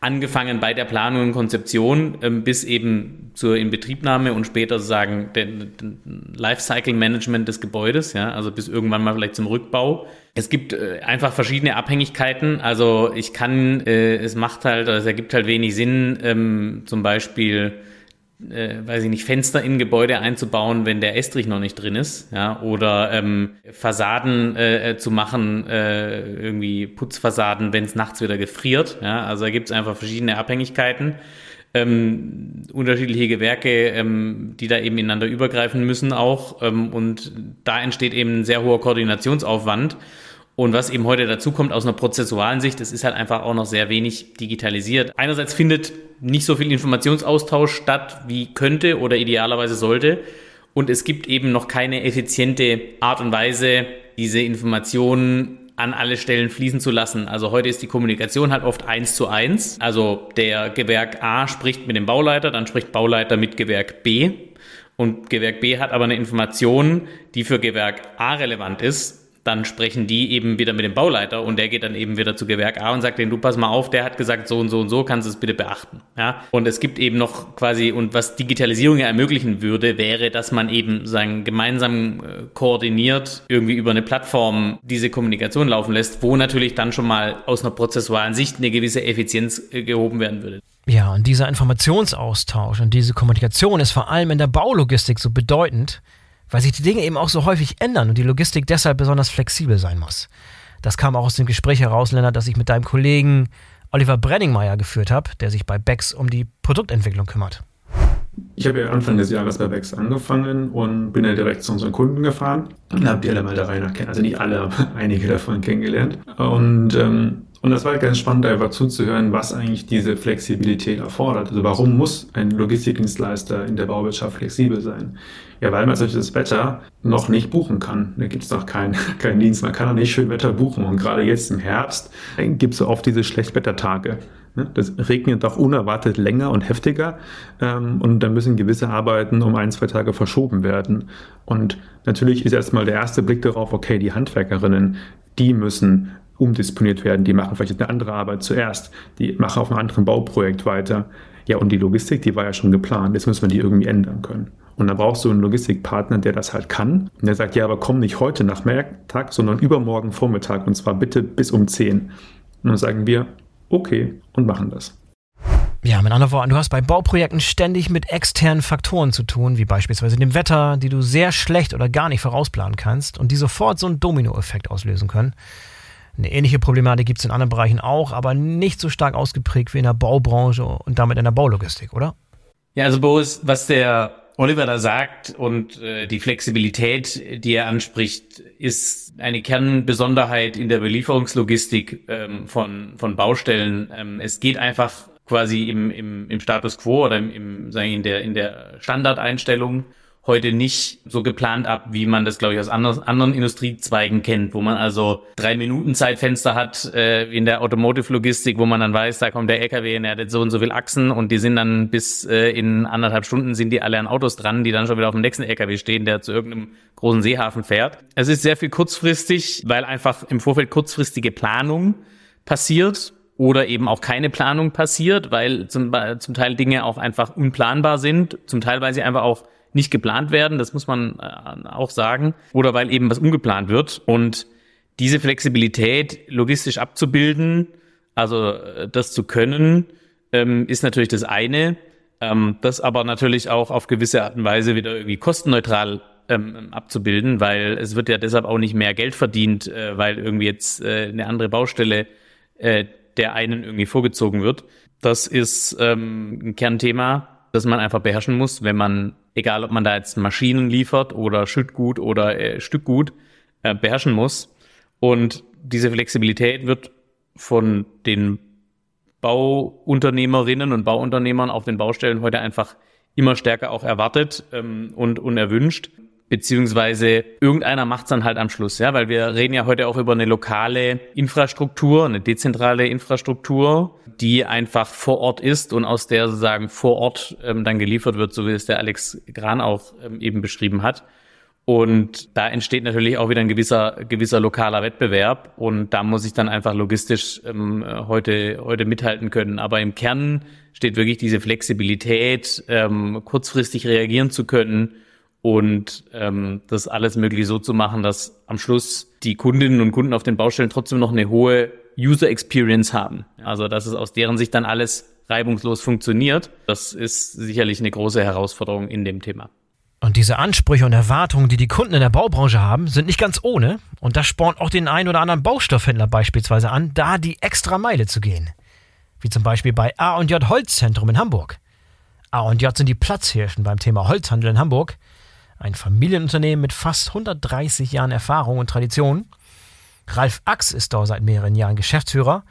angefangen bei der Planung und Konzeption ähm, bis eben zur Inbetriebnahme und später sozusagen den, den Lifecycle Management des Gebäudes, ja, also bis irgendwann mal vielleicht zum Rückbau. Es gibt äh, einfach verschiedene Abhängigkeiten. Also ich kann, äh, es macht halt, also es ergibt halt wenig Sinn, ähm, zum Beispiel äh, weiß ich nicht, Fenster in Gebäude einzubauen, wenn der Estrich noch nicht drin ist, ja, oder ähm, Fassaden äh, äh, zu machen, äh, irgendwie Putzfassaden, wenn es nachts wieder gefriert, ja, also da gibt es einfach verschiedene Abhängigkeiten, ähm, unterschiedliche Gewerke, ähm, die da eben ineinander übergreifen müssen auch, ähm, und da entsteht eben ein sehr hoher Koordinationsaufwand. Und was eben heute dazu kommt aus einer prozessualen Sicht, es ist halt einfach auch noch sehr wenig digitalisiert. Einerseits findet nicht so viel Informationsaustausch statt, wie könnte oder idealerweise sollte. Und es gibt eben noch keine effiziente Art und Weise, diese Informationen an alle Stellen fließen zu lassen. Also heute ist die Kommunikation halt oft eins zu eins. Also der Gewerk A spricht mit dem Bauleiter, dann spricht Bauleiter mit Gewerk B. Und Gewerk B hat aber eine Information, die für Gewerk A relevant ist dann sprechen die eben wieder mit dem Bauleiter und der geht dann eben wieder zu Gewerk A und sagt denen, du pass mal auf, der hat gesagt so und so und so, kannst du es bitte beachten. Ja? Und es gibt eben noch quasi, und was Digitalisierung ja ermöglichen würde, wäre, dass man eben sagen, gemeinsam äh, koordiniert irgendwie über eine Plattform diese Kommunikation laufen lässt, wo natürlich dann schon mal aus einer prozessualen Sicht eine gewisse Effizienz äh, gehoben werden würde. Ja, und dieser Informationsaustausch und diese Kommunikation ist vor allem in der Baulogistik so bedeutend, weil sich die Dinge eben auch so häufig ändern und die Logistik deshalb besonders flexibel sein muss. Das kam auch aus dem Gespräch heraus, Lennart, das ich mit deinem Kollegen Oliver Brenningmeier geführt habe, der sich bei Bex um die Produktentwicklung kümmert. Ich habe ja Anfang des Jahres bei Bex angefangen und bin ja direkt zu unseren Kunden gefahren und habe die alle mal der Reihe nach kennen. Also nicht alle, aber einige davon kennengelernt. Und ähm, und das war halt ganz spannend, einfach zuzuhören, was eigentlich diese Flexibilität erfordert. Also warum muss ein Logistikdienstleister in der Bauwirtschaft flexibel sein? Ja, weil man solches Wetter noch nicht buchen kann. Da gibt es noch keinen kein Dienst. Man kann noch nicht schön Wetter buchen. Und gerade jetzt im Herbst gibt es so oft diese Schlechtwettertage. Ne? Das regnet doch unerwartet länger und heftiger ähm, und dann müssen gewisse Arbeiten um ein, zwei Tage verschoben werden. Und natürlich ist erstmal der erste Blick darauf, okay, die Handwerkerinnen, die müssen umdisponiert werden, die machen vielleicht eine andere Arbeit zuerst, die machen auf einem anderen Bauprojekt weiter. Ja, und die Logistik, die war ja schon geplant, jetzt müssen wir die irgendwie ändern können. Und dann brauchst du einen Logistikpartner, der das halt kann. Und der sagt, ja, aber komm nicht heute nach Tag, sondern übermorgen Vormittag und zwar bitte bis um 10. Und dann sagen wir, okay, und machen das. Ja, mit anderen Worten, du hast bei Bauprojekten ständig mit externen Faktoren zu tun, wie beispielsweise dem Wetter, die du sehr schlecht oder gar nicht vorausplanen kannst und die sofort so einen Dominoeffekt auslösen können. Eine ähnliche Problematik gibt es in anderen Bereichen auch, aber nicht so stark ausgeprägt wie in der Baubranche und damit in der Baulogistik, oder? Ja, also Boris, was der Oliver da sagt und äh, die Flexibilität, die er anspricht, ist eine Kernbesonderheit in der Belieferungslogistik ähm, von, von Baustellen. Ähm, es geht einfach quasi im, im, im Status quo oder im, im, sagen wir, in der, in der Standardeinstellung heute nicht so geplant ab, wie man das, glaube ich, aus anderen, anderen Industriezweigen kennt, wo man also drei Minuten Zeitfenster hat, äh, in der Automotive-Logistik, wo man dann weiß, da kommt der LKW und er hat so und so viel Achsen und die sind dann bis äh, in anderthalb Stunden sind die alle an Autos dran, die dann schon wieder auf dem nächsten LKW stehen, der zu irgendeinem großen Seehafen fährt. Es ist sehr viel kurzfristig, weil einfach im Vorfeld kurzfristige Planung passiert oder eben auch keine Planung passiert, weil zum, zum Teil Dinge auch einfach unplanbar sind, zum Teil weil sie einfach auch nicht geplant werden, das muss man äh, auch sagen, oder weil eben was umgeplant wird und diese Flexibilität logistisch abzubilden, also äh, das zu können, ähm, ist natürlich das eine, ähm, das aber natürlich auch auf gewisse Art und Weise wieder irgendwie kostenneutral ähm, abzubilden, weil es wird ja deshalb auch nicht mehr Geld verdient, äh, weil irgendwie jetzt eine andere Baustelle der einen irgendwie vorgezogen wird. Das ist ein Kernthema, das man einfach beherrschen muss, wenn man, egal ob man da jetzt Maschinen liefert oder Schüttgut oder äh, Stückgut, äh, beherrschen muss. Und diese Flexibilität wird von den Bauunternehmerinnen und Bauunternehmern auf den Baustellen heute einfach immer stärker auch erwartet ähm, und unerwünscht beziehungsweise irgendeiner macht's dann halt am Schluss, ja, weil wir reden ja heute auch über eine lokale Infrastruktur, eine dezentrale Infrastruktur, die einfach vor Ort ist und aus der sozusagen vor Ort ähm, dann geliefert wird, so wie es der Alex Gran auch ähm, eben beschrieben hat. Und da entsteht natürlich auch wieder ein gewisser, gewisser lokaler Wettbewerb. Und da muss ich dann einfach logistisch ähm, heute, heute mithalten können. Aber im Kern steht wirklich diese Flexibilität, ähm, kurzfristig reagieren zu können und ähm, das alles möglich so zu machen, dass am Schluss die Kundinnen und Kunden auf den Baustellen trotzdem noch eine hohe User Experience haben. Also dass es aus deren Sicht dann alles reibungslos funktioniert. Das ist sicherlich eine große Herausforderung in dem Thema. Und diese Ansprüche und Erwartungen, die die Kunden in der Baubranche haben, sind nicht ganz ohne. Und das spornt auch den einen oder anderen Baustoffhändler beispielsweise an, da die extra Meile zu gehen. Wie zum Beispiel bei A&J Holzzentrum in Hamburg. A&J sind die Platzhirschen beim Thema Holzhandel in Hamburg ein Familienunternehmen mit fast 130 Jahren Erfahrung und Tradition. Ralf Ax ist dort seit mehreren Jahren Geschäftsführer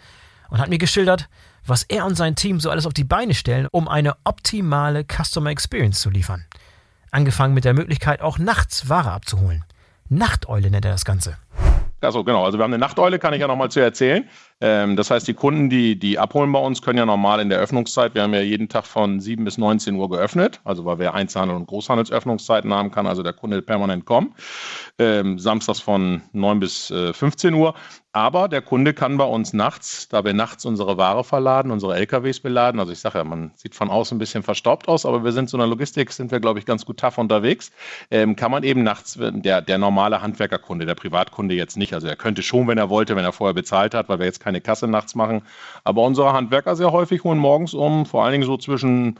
und hat mir geschildert, was er und sein Team so alles auf die Beine stellen, um eine optimale Customer Experience zu liefern. Angefangen mit der Möglichkeit, auch nachts Ware abzuholen. Nachteule nennt er das Ganze. Also genau, also wir haben eine Nachteule, kann ich ja nochmal zu erzählen. Ähm, das heißt, die Kunden, die, die abholen bei uns, können ja normal in der Öffnungszeit, wir haben ja jeden Tag von 7 bis 19 Uhr geöffnet, also weil wir Einzelhandel- und Großhandelsöffnungszeiten haben, kann also der Kunde permanent kommen. Ähm, samstags von 9 bis äh, 15 Uhr. Aber der Kunde kann bei uns nachts, da wir nachts unsere Ware verladen, unsere LKWs beladen, also ich sage ja, man sieht von außen ein bisschen verstaubt aus, aber wir sind so in der Logistik, sind wir, glaube ich, ganz gut tough unterwegs, ähm, kann man eben nachts, der, der normale Handwerkerkunde, der Privatkunde jetzt nicht, also er könnte schon, wenn er wollte, wenn er vorher bezahlt hat, weil wir jetzt keine Kasse nachts machen, aber unsere Handwerker sehr häufig holen morgens um, vor allen Dingen so zwischen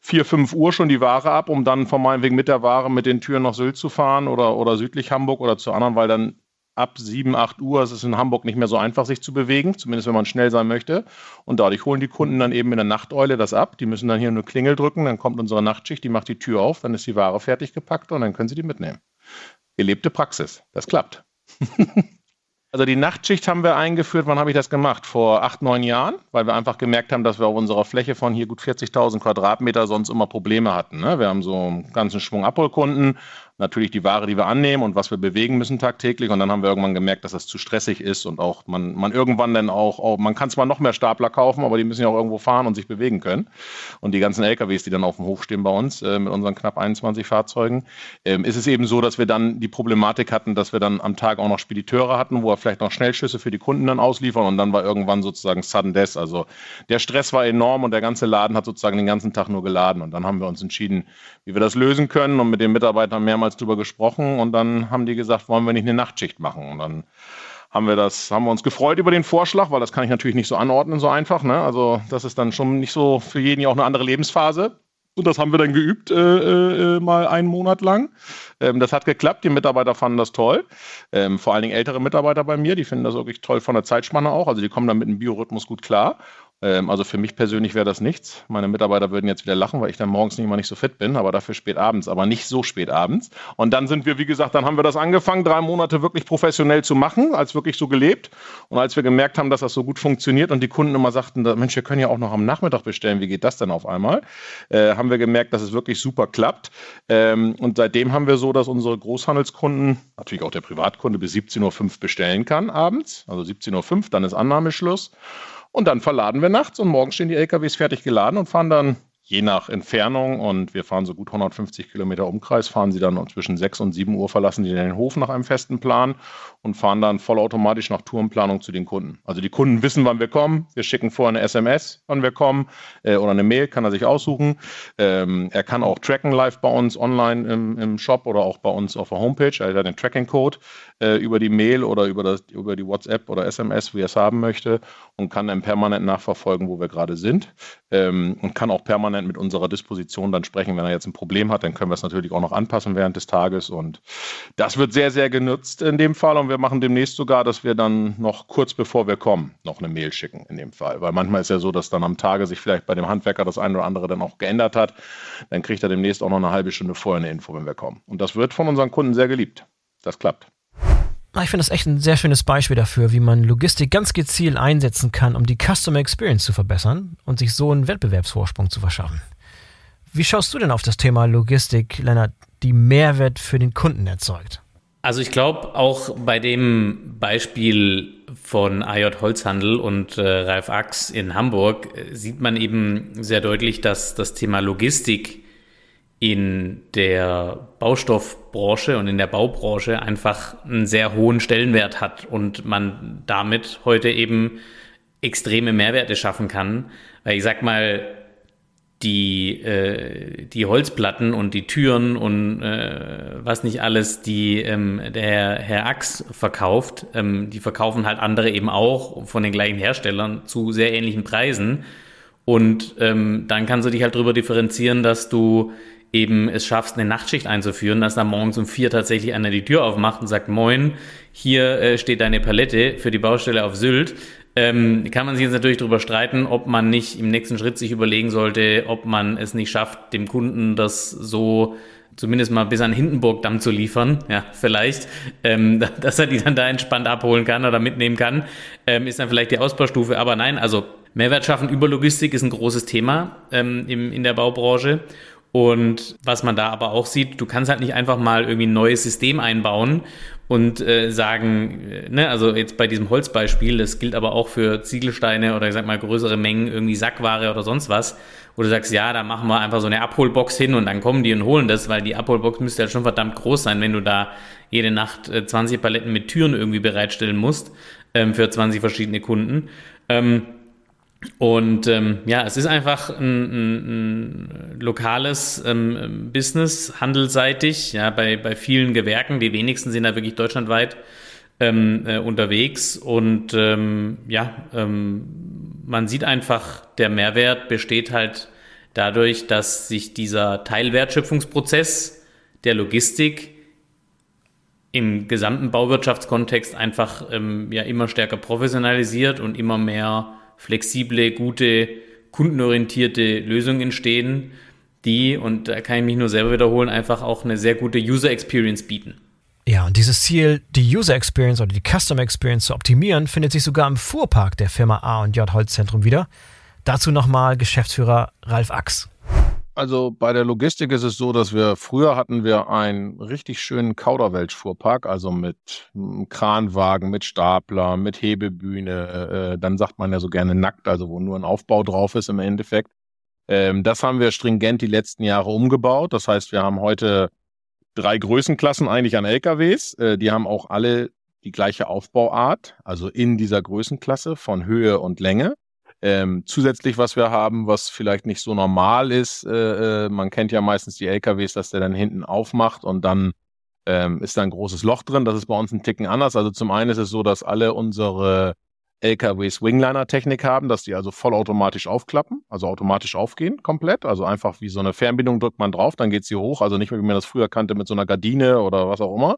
4, 5 Uhr schon die Ware ab, um dann von meinem Weg mit der Ware mit den Türen nach Sylt zu fahren oder, oder südlich Hamburg oder zu anderen, weil dann ab 7, 8 Uhr ist es in Hamburg nicht mehr so einfach, sich zu bewegen, zumindest wenn man schnell sein möchte. Und dadurch holen die Kunden dann eben in der Nachteule das ab. Die müssen dann hier eine Klingel drücken, dann kommt unsere Nachtschicht, die macht die Tür auf, dann ist die Ware fertig gepackt und dann können sie die mitnehmen. Gelebte Praxis. Das klappt. Also die Nachtschicht haben wir eingeführt, wann habe ich das gemacht? Vor acht, neun Jahren, weil wir einfach gemerkt haben, dass wir auf unserer Fläche von hier gut 40.000 Quadratmeter sonst immer Probleme hatten. Ne? Wir haben so einen ganzen Schwung Abholkunden, natürlich die Ware, die wir annehmen und was wir bewegen müssen tagtäglich. Und dann haben wir irgendwann gemerkt, dass das zu stressig ist und auch man, man irgendwann dann auch, auch man kann zwar noch mehr Stapler kaufen, aber die müssen ja auch irgendwo fahren und sich bewegen können. Und die ganzen LKWs, die dann auf dem Hof stehen bei uns äh, mit unseren knapp 21 Fahrzeugen, ähm, ist es eben so, dass wir dann die Problematik hatten, dass wir dann am Tag auch noch Spediteure hatten, wo wir vielleicht noch Schnellschüsse für die Kunden dann ausliefern und dann war irgendwann sozusagen Sudden Death. Also der Stress war enorm und der ganze Laden hat sozusagen den ganzen Tag nur geladen. Und dann haben wir uns entschieden, wie wir das lösen können und mit den Mitarbeitern mehrmals drüber gesprochen und dann haben die gesagt, wollen wir nicht eine Nachtschicht machen? Und dann haben wir das, haben wir uns gefreut über den Vorschlag, weil das kann ich natürlich nicht so anordnen, so einfach. Ne? Also das ist dann schon nicht so für jeden ja auch eine andere Lebensphase. Und das haben wir dann geübt, äh, äh, mal einen Monat lang. Ähm, das hat geklappt, die Mitarbeiter fanden das toll. Ähm, vor allen Dingen ältere Mitarbeiter bei mir, die finden das wirklich toll von der Zeitspanne auch. Also die kommen dann mit dem Biorhythmus gut klar. Ähm, also für mich persönlich wäre das nichts. Meine Mitarbeiter würden jetzt wieder lachen, weil ich dann morgens nicht mal nicht so fit bin, aber dafür spät abends, aber nicht so spät abends. Und dann sind wir, wie gesagt, dann haben wir das angefangen, drei Monate wirklich professionell zu machen, als wirklich so gelebt. Und als wir gemerkt haben, dass das so gut funktioniert und die Kunden immer sagten, Mensch, wir können ja auch noch am Nachmittag bestellen, wie geht das denn auf einmal? Äh, haben wir gemerkt, dass es wirklich super klappt. Ähm, und seitdem haben wir so, dass unsere Großhandelskunden, natürlich auch der Privatkunde, bis 17.05 Uhr bestellen kann abends. Also 17.05 Uhr, dann ist Annahmeschluss. Und dann verladen wir nachts und morgens stehen die LKWs fertig geladen und fahren dann je nach Entfernung und wir fahren so gut 150 Kilometer Umkreis, fahren sie dann zwischen 6 und 7 Uhr verlassen sie den Hof nach einem festen Plan und fahren dann vollautomatisch nach Tourenplanung zu den Kunden. Also die Kunden wissen, wann wir kommen. Wir schicken vorher eine SMS, wann wir kommen äh, oder eine Mail, kann er sich aussuchen. Ähm, er kann auch tracken live bei uns online im, im Shop oder auch bei uns auf der Homepage. Er hat den Tracking-Code äh, über die Mail oder über, das, über die WhatsApp oder SMS, wie er es haben möchte und kann dann permanent nachverfolgen, wo wir gerade sind ähm, und kann auch permanent mit unserer Disposition dann sprechen. Wenn er jetzt ein Problem hat, dann können wir es natürlich auch noch anpassen während des Tages. Und das wird sehr, sehr genutzt in dem Fall. Und wir machen demnächst sogar, dass wir dann noch kurz bevor wir kommen, noch eine Mail schicken in dem Fall. Weil manchmal ist ja so, dass dann am Tage sich vielleicht bei dem Handwerker das eine oder andere dann auch geändert hat. Dann kriegt er demnächst auch noch eine halbe Stunde vorher eine Info, wenn wir kommen. Und das wird von unseren Kunden sehr geliebt. Das klappt. Ich finde das echt ein sehr schönes Beispiel dafür, wie man Logistik ganz gezielt einsetzen kann, um die Customer Experience zu verbessern und sich so einen Wettbewerbsvorsprung zu verschaffen. Wie schaust du denn auf das Thema Logistik, Lennart, die Mehrwert für den Kunden erzeugt? Also ich glaube, auch bei dem Beispiel von AJ Holzhandel und äh, Ralf Ax in Hamburg äh, sieht man eben sehr deutlich, dass das Thema Logistik in der Baustoffbranche und in der Baubranche einfach einen sehr hohen Stellenwert hat und man damit heute eben extreme Mehrwerte schaffen kann. Weil ich sag mal, die, äh, die Holzplatten und die Türen und äh, was nicht alles, die ähm, der Herr Ax verkauft, ähm, die verkaufen halt andere eben auch von den gleichen Herstellern zu sehr ähnlichen Preisen. Und ähm, dann kannst du dich halt darüber differenzieren, dass du eben es schaffst, eine Nachtschicht einzuführen, dass da morgens um vier tatsächlich einer die Tür aufmacht und sagt, moin, hier äh, steht deine Palette für die Baustelle auf Sylt. Ähm, kann man sich jetzt natürlich darüber streiten, ob man nicht im nächsten Schritt sich überlegen sollte, ob man es nicht schafft, dem Kunden das so zumindest mal bis an Hindenburgdamm zu liefern, ja, vielleicht, ähm, dass er die dann da entspannt abholen kann oder mitnehmen kann, ähm, ist dann vielleicht die Ausbaustufe. Aber nein, also Mehrwert schaffen über Logistik ist ein großes Thema ähm, im, in der Baubranche. Und was man da aber auch sieht, du kannst halt nicht einfach mal irgendwie ein neues System einbauen und äh, sagen, äh, ne, also jetzt bei diesem Holzbeispiel, das gilt aber auch für Ziegelsteine oder ich sag mal größere Mengen irgendwie Sackware oder sonst was, wo du sagst, ja, da machen wir einfach so eine Abholbox hin und dann kommen die und holen das, weil die Abholbox müsste ja schon verdammt groß sein, wenn du da jede Nacht äh, 20 Paletten mit Türen irgendwie bereitstellen musst ähm, für 20 verschiedene Kunden. Ähm, und ähm, ja, es ist einfach ein, ein, ein lokales ähm, Business, handelsseitig, ja, bei, bei vielen Gewerken. Die wenigsten sind da wirklich deutschlandweit ähm, äh, unterwegs. Und ähm, ja, ähm, man sieht einfach, der Mehrwert besteht halt dadurch, dass sich dieser Teilwertschöpfungsprozess der Logistik im gesamten Bauwirtschaftskontext einfach ähm, ja immer stärker professionalisiert und immer mehr flexible, gute, kundenorientierte Lösungen entstehen, die, und da kann ich mich nur selber wiederholen, einfach auch eine sehr gute User Experience bieten. Ja, und dieses Ziel, die User Experience oder die Customer Experience zu optimieren, findet sich sogar im Fuhrpark der Firma A&J Holzzentrum wieder. Dazu nochmal Geschäftsführer Ralf Ax. Also bei der Logistik ist es so, dass wir früher hatten wir einen richtig schönen Kauderwelsch-Fuhrpark, also mit Kranwagen, mit Stapler, mit Hebebühne, äh, äh, dann sagt man ja so gerne nackt, also wo nur ein Aufbau drauf ist im Endeffekt. Ähm, das haben wir stringent die letzten Jahre umgebaut. Das heißt, wir haben heute drei Größenklassen eigentlich an LKWs. Äh, die haben auch alle die gleiche Aufbauart, also in dieser Größenklasse von Höhe und Länge. Ähm, zusätzlich, was wir haben, was vielleicht nicht so normal ist, äh, äh, man kennt ja meistens die LKWs, dass der dann hinten aufmacht und dann ähm, ist da ein großes Loch drin. Das ist bei uns ein Ticken anders. Also zum einen ist es so, dass alle unsere LKWs Wingliner-Technik haben, dass die also vollautomatisch aufklappen, also automatisch aufgehen komplett. Also einfach wie so eine Fernbindung drückt man drauf, dann geht sie hoch. Also nicht mehr, wie man das früher kannte mit so einer Gardine oder was auch immer.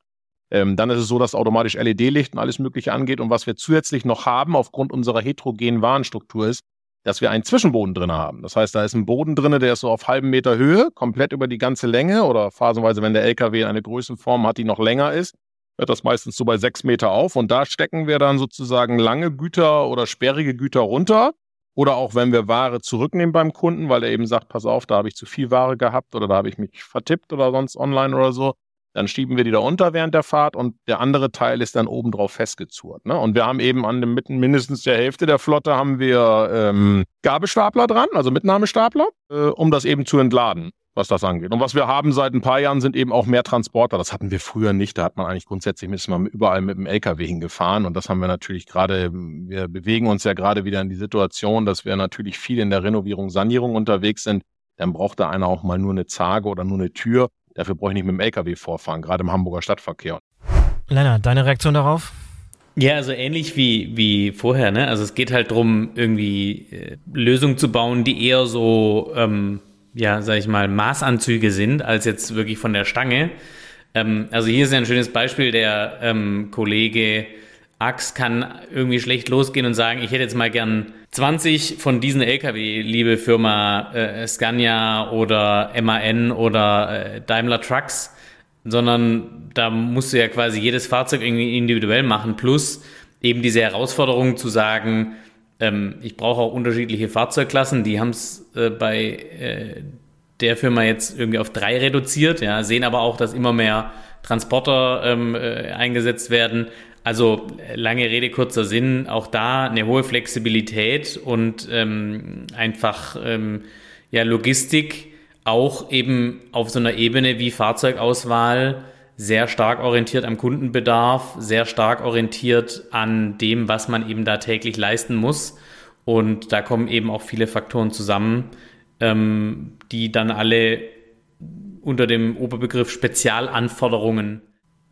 Ähm, dann ist es so, dass automatisch LED-Licht und alles Mögliche angeht. Und was wir zusätzlich noch haben, aufgrund unserer heterogenen Warenstruktur, ist, dass wir einen Zwischenboden drin haben. Das heißt, da ist ein Boden drin, der ist so auf halben Meter Höhe, komplett über die ganze Länge oder phasenweise, wenn der LKW eine Größenform hat, die noch länger ist, hört das meistens so bei sechs Meter auf. Und da stecken wir dann sozusagen lange Güter oder sperrige Güter runter. Oder auch wenn wir Ware zurücknehmen beim Kunden, weil er eben sagt, pass auf, da habe ich zu viel Ware gehabt oder da habe ich mich vertippt oder sonst online oder so, Dann schieben wir die da unter während der Fahrt und der andere Teil ist dann oben drauf festgezurrt. Ne? Und wir haben eben an dem mitten mindestens der Hälfte der Flotte haben wir ähm, Gabelstapler dran, also Mitnahmestapler, äh, um das eben zu entladen was das angeht. Und was wir haben seit ein paar Jahren sind eben auch mehr Transporter. Das hatten wir früher nicht. Da hat man eigentlich grundsätzlich ist man überall mit dem LKW hingefahren. Und das haben wir natürlich gerade, wir bewegen uns ja gerade wieder in die Situation, dass wir natürlich viel in der Renovierung, Sanierung unterwegs sind. Dann braucht da einer auch mal nur eine Zage oder nur eine Tür. Dafür brauche ich nicht mit dem LKW vorfahren, gerade im Hamburger Stadtverkehr. Lennart, deine Reaktion darauf? Ja, also ähnlich wie, wie vorher, ne? Also es geht halt darum, irgendwie äh, Lösungen zu bauen, die eher so, ähm, ja, sag ich mal, Maßanzüge sind, als jetzt wirklich von der Stange. Ähm, also hier ist ja ein schönes Beispiel, der ähm, Kollege Ax kann irgendwie schlecht losgehen und sagen, ich hätte jetzt mal gern 20 von diesen LKW, liebe Firma äh, Scania oder MAN oder äh, Daimler Trucks, sondern da musst du ja quasi jedes Fahrzeug irgendwie individuell machen, plus eben diese Herausforderung zu sagen, ähm, ich brauche auch unterschiedliche Fahrzeugklassen, die haben es äh, bei äh, der Firma jetzt irgendwie auf drei reduziert, ja, sehen aber auch, dass immer mehr Transporter ähm, äh, eingesetzt werden. Also lange Rede, kurzer Sinn, auch da eine hohe Flexibilität und ähm, einfach ähm, ja, Logistik auch eben auf so einer Ebene wie Fahrzeugauswahl sehr stark orientiert am Kundenbedarf, sehr stark orientiert an dem, was man eben da täglich leisten muss. Und da kommen eben auch viele Faktoren zusammen, ähm, die dann alle unter dem Oberbegriff Spezialanforderungen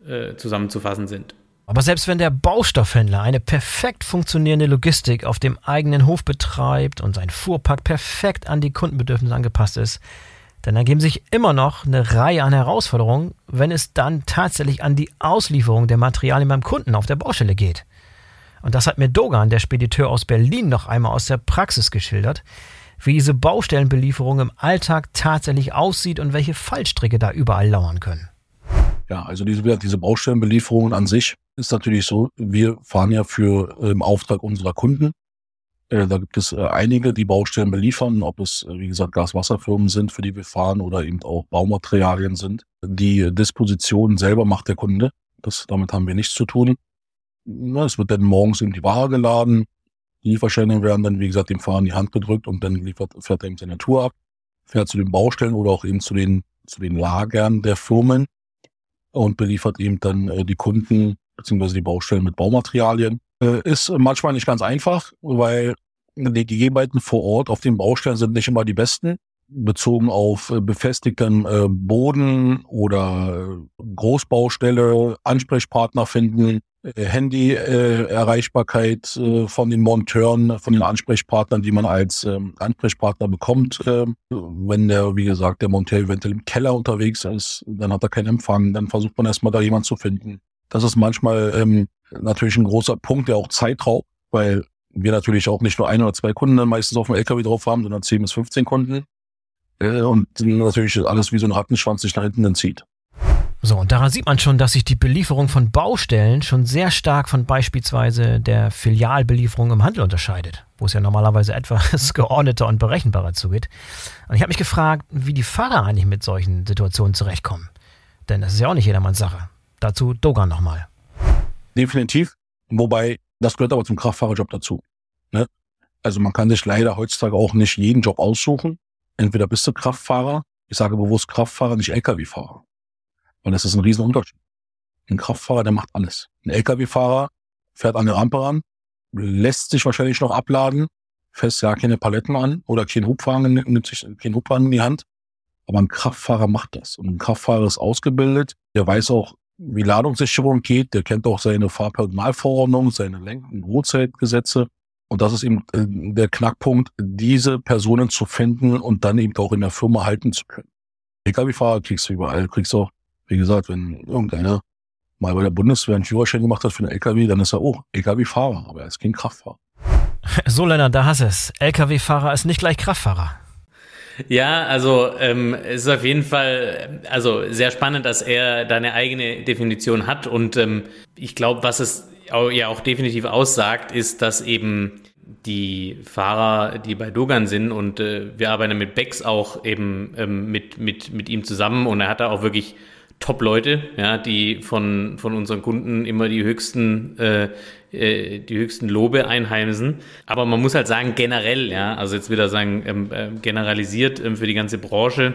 äh, zusammenzufassen sind. Aber selbst wenn der Baustoffhändler eine perfekt funktionierende Logistik auf dem eigenen Hof betreibt und sein Fuhrpark perfekt an die Kundenbedürfnisse angepasst ist, dann ergeben sich immer noch eine Reihe an Herausforderungen, wenn es dann tatsächlich an die Auslieferung der Materialien beim Kunden auf der Baustelle geht. Und das hat mir Dogan, der Spediteur aus Berlin, noch einmal aus der Praxis geschildert, wie diese Baustellenbelieferung im Alltag tatsächlich aussieht und welche Fallstricke da überall lauern können. Ja, also diese, diese Baustellenbelieferungen an sich ist natürlich so, wir fahren ja für im ähm, Auftrag unserer Kunden äh, da gibt es äh, einige, die Baustellen beliefern, ob es, äh, wie gesagt, Gas-Wasserfirmen sind, für die wir fahren oder eben auch Baumaterialien sind. Die Disposition selber macht der Kunde. Das, damit haben wir nichts zu tun. Na, es wird dann morgens in die Ware geladen. Die Lieferscheine werden dann, wie gesagt, dem Fahrer in die Hand gedrückt und dann liefert, fährt er eben seine Tour ab, fährt zu den Baustellen oder auch eben zu den, zu den Lagern der Firmen und beliefert eben dann äh, die Kunden beziehungsweise die Baustellen mit Baumaterialien. Äh, ist manchmal nicht ganz einfach, weil die Gegebenheiten vor Ort auf den Baustellen sind nicht immer die besten, bezogen auf äh, befestigten äh, Boden oder Großbaustelle, Ansprechpartner finden, Handy-Erreichbarkeit von den Monteuren, von den Ansprechpartnern, die man als ähm, Ansprechpartner bekommt. Ähm, wenn der, wie gesagt, der Monteur eventuell im Keller unterwegs ist, dann hat er keinen Empfang, dann versucht man erstmal da jemanden zu finden. Das ist manchmal ähm, natürlich ein großer Punkt, der auch Zeit raubt, weil wir natürlich auch nicht nur ein oder zwei Kunden dann meistens auf dem LKW drauf haben, sondern 10 bis 15 Kunden. Äh, und natürlich alles wie so ein Rattenschwanz sich nach hinten dann zieht. So, und daran sieht man schon, dass sich die Belieferung von Baustellen schon sehr stark von beispielsweise der Filialbelieferung im Handel unterscheidet, wo es ja normalerweise etwas geordneter und berechenbarer zugeht. Und ich habe mich gefragt, wie die Fahrer eigentlich mit solchen Situationen zurechtkommen. Denn das ist ja auch nicht jedermanns Sache. Dazu Dogan nochmal. Definitiv. Wobei, das gehört aber zum Kraftfahrerjob dazu. Ne? Also man kann sich leider heutzutage auch nicht jeden Job aussuchen. Entweder bist du Kraftfahrer, ich sage bewusst Kraftfahrer, nicht Lkw-Fahrer. Und das ist ein Riesenunterschied. Ein Kraftfahrer, der macht alles. Ein Lkw-Fahrer fährt an der Rampe ran, lässt sich wahrscheinlich noch abladen, fässt ja keine Paletten an oder kein Hubwagen, nimmt sich kein Hubwagen in die Hand. Aber ein Kraftfahrer macht das. Und ein Kraftfahrer ist ausgebildet, der weiß auch, wie Ladungssicherung geht. Der kennt auch seine Fahrpersonalverordnung, seine Lenk- und Ruhezeitgesetze. Und das ist eben äh, der Knackpunkt, diese Personen zu finden und dann eben auch in der Firma halten zu können. Lkw-Fahrer kriegst du überall. Kriegst du auch, wie gesagt, wenn irgendeiner mal bei der Bundeswehr einen Führerschein gemacht hat für einen LKW, dann ist er auch Lkw-Fahrer, aber er ist kein Kraftfahrer. So, Lennart, da hast es. Lkw-Fahrer ist nicht gleich Kraftfahrer. Ja, also ähm, es ist auf jeden Fall also sehr spannend, dass er da eine eigene Definition hat und ähm, ich glaube, was es auch, ja auch definitiv aussagt, ist, dass eben die Fahrer, die bei Dogan sind und äh, wir arbeiten mit Bex auch eben ähm, mit, mit, mit ihm zusammen und er hat da auch wirklich Top-Leute, ja, die von, von unseren Kunden immer die höchsten, äh, äh, die höchsten Lobe einheimsen. Aber man muss halt sagen, generell, ja, also jetzt wieder sagen, ähm, äh, generalisiert ähm, für die ganze Branche,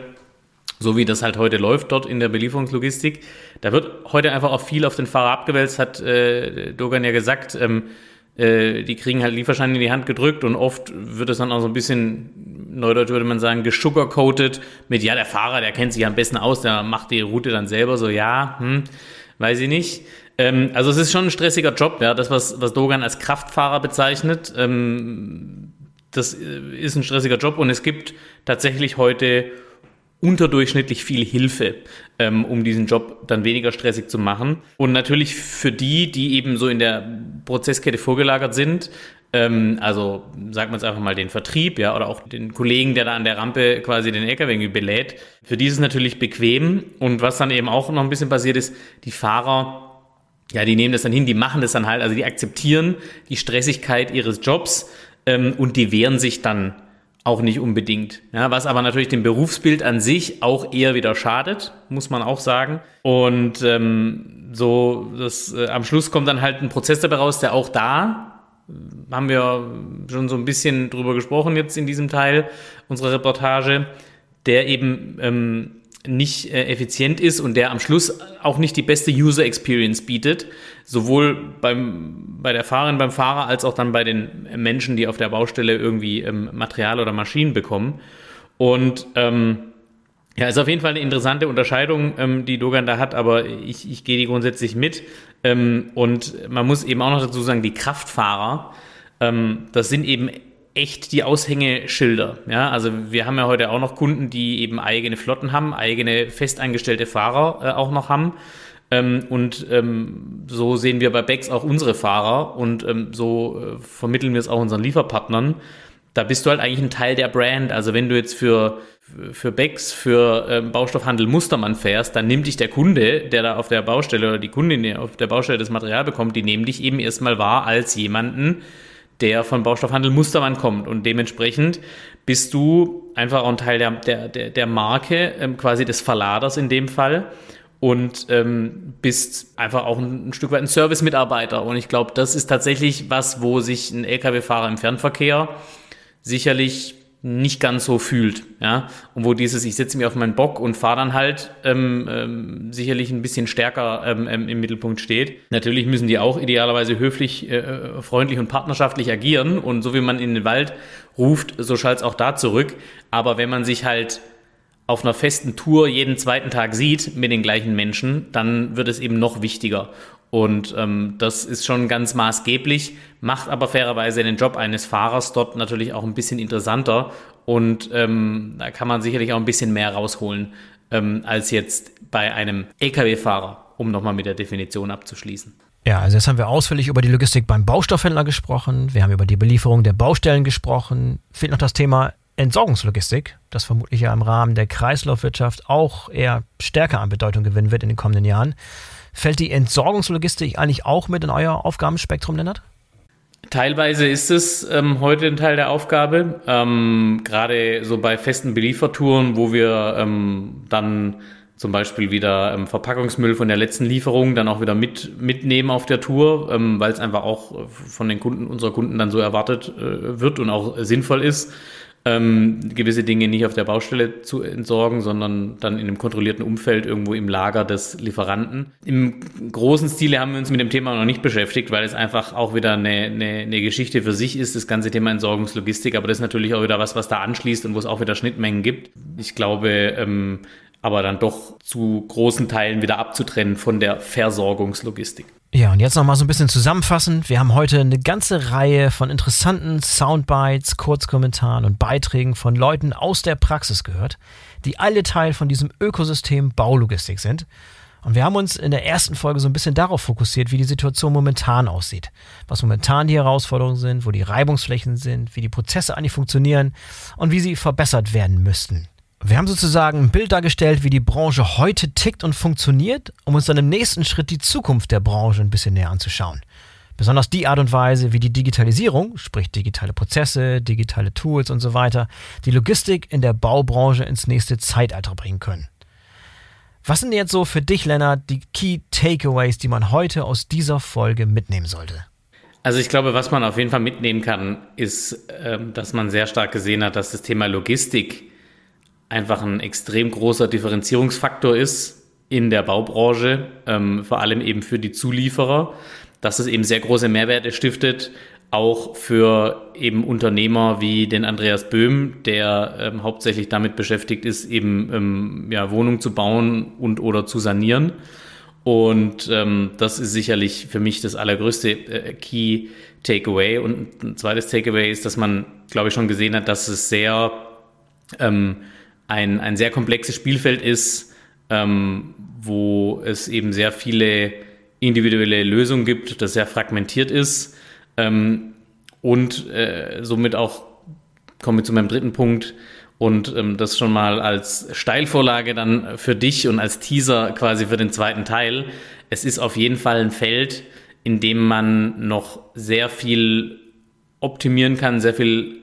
so wie das halt heute läuft dort in der Belieferungslogistik. Da wird heute einfach auch viel auf den Fahrer abgewälzt, hat äh, Dogan ja gesagt. Ähm, äh, die kriegen halt Lieferscheine in die Hand gedrückt und oft wird es dann auch so ein bisschen, neudeutsch würde man sagen, gesugarcoated mit, ja, der Fahrer, der kennt sich am besten aus, der macht die Route dann selber so, ja, hm, weiß ich nicht. Ähm, also es ist schon ein stressiger Job, ja, das, was, was Dogan als Kraftfahrer bezeichnet, ähm, das äh, ist ein stressiger Job und es gibt tatsächlich heute unterdurchschnittlich viel Hilfe, ähm, um diesen Job dann weniger stressig zu machen. Und natürlich für die, die eben so in der Prozesskette vorgelagert sind, ähm, also sagt man es einfach mal den Vertrieb, ja, oder auch den Kollegen, der da an der Rampe quasi den LKW belädt, für die ist es natürlich bequem. Und was dann eben auch noch ein bisschen passiert ist, die Fahrer ja, die nehmen das dann hin, die machen das dann halt, also die akzeptieren die Stressigkeit ihres Jobs ähm, und die wehren sich dann auch nicht unbedingt. Ja, was aber natürlich dem Berufsbild an sich auch eher wieder schadet, muss man auch sagen. Und ähm, so, das, äh, am Schluss kommt dann halt ein Prozess dabei raus, der auch da, haben wir schon so ein bisschen drüber gesprochen jetzt in diesem Teil unserer Reportage, der eben ähm, nicht äh, effizient ist und der am Schluss auch nicht die beste User Experience bietet, sowohl beim, bei der Fahrerin, beim Fahrer als auch dann bei den Menschen, die auf der Baustelle irgendwie ähm, Material oder Maschinen bekommen. Und ähm, ja, ist auf jeden Fall eine interessante Unterscheidung, ähm, die Dogan da hat, aber ich, ich gehe die grundsätzlich mit. Ähm, und man muss eben auch noch dazu sagen, die Kraftfahrer, ähm, das sind eben echt die Aushängeschilder. Ja, also wir haben ja heute auch noch Kunden, die eben eigene Flotten haben, eigene festangestellte Fahrer äh, auch noch haben. Ähm, und ähm, so sehen wir bei Becks auch unsere Fahrer und ähm, so äh, vermitteln wir es auch unseren Lieferpartnern. Da bist du halt eigentlich ein Teil der Brand. Also wenn du jetzt für für Becks, für ähm, Baustoffhandel Mustermann fährst, dann nimmt dich der Kunde, der da auf der Baustelle oder die Kundin, die auf der Baustelle das Material bekommt, die nehmen dich eben erstmal wahr als jemanden, der von Baustoffhandel Mustermann kommt. Und dementsprechend bist du einfach auch ein Teil der, der, der, der Marke, ähm, quasi des Verladers in dem Fall. Und ähm, bist einfach auch ein, ein Stück weit ein Service-Mitarbeiter. Und ich glaube, das ist tatsächlich was, wo sich ein Lkw-Fahrer im Fernverkehr sicherlich nicht ganz so fühlt, ja, und wo dieses, ich setze mich auf meinen Bock und fahre dann halt ähm, ähm, sicherlich ein bisschen stärker ähm, ähm, im Mittelpunkt steht. Natürlich müssen die auch idealerweise höflich, äh, freundlich und partnerschaftlich agieren und so wie man in den Wald ruft, so schallt es auch da zurück. Aber wenn man sich halt auf einer festen Tour jeden zweiten Tag sieht mit den gleichen Menschen, dann wird es eben noch wichtiger. Und ähm, das ist schon ganz maßgeblich, macht aber fairerweise den Job eines Fahrers dort natürlich auch ein bisschen interessanter. Und ähm, da kann man sicherlich auch ein bisschen mehr rausholen ähm, als jetzt bei einem Lkw-Fahrer, um nochmal mit der Definition abzuschließen. Ja, also jetzt haben wir ausführlich über die Logistik beim Baustoffhändler gesprochen, wir haben über die Belieferung der Baustellen gesprochen, fehlt noch das Thema Entsorgungslogistik, das vermutlich ja im Rahmen der Kreislaufwirtschaft auch eher stärker an Bedeutung gewinnen wird in den kommenden Jahren. Fällt die Entsorgungslogistik eigentlich auch mit in euer Aufgabenspektrum, Lennart? Teilweise ist es ähm, heute ein Teil der Aufgabe, ähm, gerade so bei festen Beliefertouren, wo wir ähm, dann zum Beispiel wieder ähm, Verpackungsmüll von der letzten Lieferung dann auch wieder mit, mitnehmen auf der Tour, ähm, weil es einfach auch von den Kunden, unserer Kunden dann so erwartet äh, wird und auch sinnvoll ist ähm, gewisse Dinge nicht auf der Baustelle zu entsorgen, sondern dann in einem kontrollierten Umfeld irgendwo im Lager des Lieferanten. Im großen Stile haben wir uns mit dem Thema noch nicht beschäftigt, weil es einfach auch wieder eine, eine, eine Geschichte für sich ist, das ganze Thema Entsorgungslogistik. Aber das ist natürlich auch wieder was, was da anschließt und wo es auch wieder Schnittmengen gibt. Ich glaube, ähm, aber dann doch zu großen Teilen wieder abzutrennen von der Versorgungslogistik. Ja, und jetzt nochmal so ein bisschen zusammenfassend. Wir haben heute eine ganze Reihe von interessanten Soundbites, Kurzkommentaren und Beiträgen von Leuten aus der Praxis gehört, die alle Teil von diesem Ökosystem Baulogistik sind. Und wir haben uns in der ersten Folge so ein bisschen darauf fokussiert, wie die Situation momentan aussieht. Was momentan die Herausforderungen sind, wo die Reibungsflächen sind, wie die Prozesse eigentlich funktionieren und wie sie verbessert werden müssten. Wir haben sozusagen ein Bild dargestellt, wie die Branche heute tickt und funktioniert, um uns dann im nächsten Schritt die Zukunft der Branche ein bisschen näher anzuschauen. Besonders die Art und Weise, wie die Digitalisierung, sprich digitale Prozesse, digitale Tools und so weiter, die Logistik in der Baubranche ins nächste Zeitalter bringen können. Was sind jetzt so für dich, Lennart, die Key Takeaways, die man heute aus dieser Folge mitnehmen sollte? Also ich glaube, was man auf jeden Fall mitnehmen kann, ist, ähm, dass man sehr stark gesehen hat, dass das Thema Logistik einfach ein extrem großer Differenzierungsfaktor ist in der Baubranche, ähm, vor allem eben für die Zulieferer, dass es eben sehr große Mehrwerte stiftet, auch für eben Unternehmer wie den Andreas Böhm, der ähm, hauptsächlich damit beschäftigt ist, eben ähm, ja, Wohnungen zu bauen und oder zu sanieren. Und ähm, das ist sicherlich für mich das allergrößte äh, Key Takeaway. Und ein zweites Takeaway ist, dass man, glaube ich, schon gesehen hat, dass es sehr ähm, ein, ein sehr komplexes Spielfeld ist, ähm, wo es eben sehr viele individuelle Lösungen gibt, das sehr fragmentiert ist ähm, und äh, somit auch komme ich zu meinem dritten Punkt und ähm, das schon mal als Steilvorlage dann für dich und als Teaser quasi für den zweiten Teil. Es ist auf jeden Fall ein Feld, in dem man noch sehr viel optimieren kann, sehr viel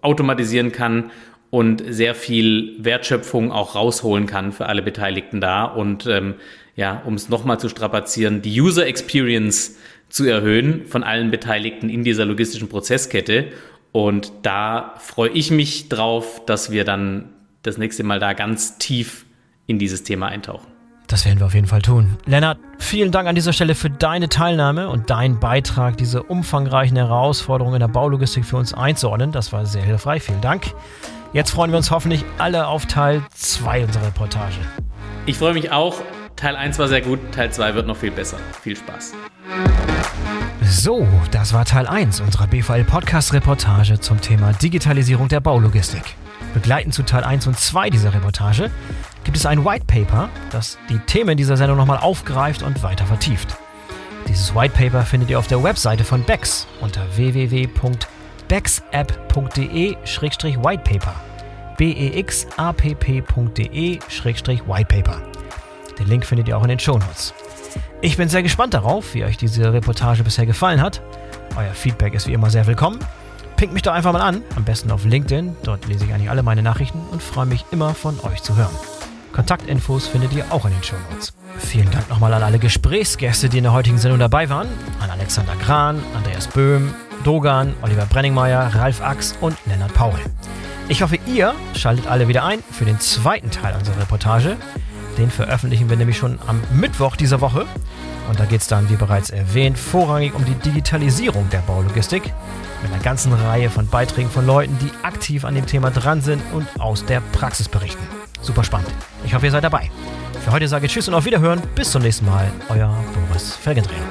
automatisieren kann und sehr viel Wertschöpfung auch rausholen kann für alle Beteiligten da. Und ähm, ja, um es nochmal zu strapazieren, die User Experience zu erhöhen von allen Beteiligten in dieser logistischen Prozesskette. Und da freue ich mich drauf, dass wir dann das nächste Mal da ganz tief in dieses Thema eintauchen. Das werden wir auf jeden Fall tun. Lennart, vielen Dank an dieser Stelle für deine Teilnahme und deinen Beitrag, diese umfangreichen Herausforderungen in der Baulogistik für uns einzuordnen. Das war sehr hilfreich. Vielen Dank. Jetzt freuen wir uns hoffentlich alle auf Teil 2 unserer Reportage. Ich freue mich auch. Teil 1 war sehr gut, Teil 2 wird noch viel besser. Viel Spaß. So, das war Teil 1 unserer BVL Podcast Reportage zum Thema Digitalisierung der Baulogistik. Begleitend zu Teil 1 und 2 dieser Reportage gibt es ein White Paper, das die Themen dieser Sendung nochmal aufgreift und weiter vertieft. Dieses White Paper findet ihr auf der Webseite von BEX unter www.bex.com bexapp.de-whitepaper. bexapp.de-whitepaper. Den Link findet ihr auch in den Shownotes. Ich bin sehr gespannt darauf, wie euch diese Reportage bisher gefallen hat. Euer Feedback ist wie immer sehr willkommen. Pinkt mich doch einfach mal an, am besten auf LinkedIn. Dort lese ich eigentlich alle meine Nachrichten und freue mich immer von euch zu hören. Kontaktinfos findet ihr auch in den Shownotes. Vielen Dank nochmal an alle Gesprächsgäste, die in der heutigen Sendung dabei waren. An Alexander Gran, Andreas Böhm, Dogan, Oliver Brenningmeier, Ralf Ax und Lennart Paul. Ich hoffe, ihr schaltet alle wieder ein für den zweiten Teil unserer Reportage. Den veröffentlichen wir nämlich schon am Mittwoch dieser Woche. Und da geht es dann, wie bereits erwähnt, vorrangig um die Digitalisierung der Baulogistik. Mit einer ganzen Reihe von Beiträgen von Leuten, die aktiv an dem Thema dran sind und aus der Praxis berichten. Super spannend. Ich hoffe, ihr seid dabei. Für heute sage ich Tschüss und auf Wiederhören. Bis zum nächsten Mal. Euer Boris Felgendreher.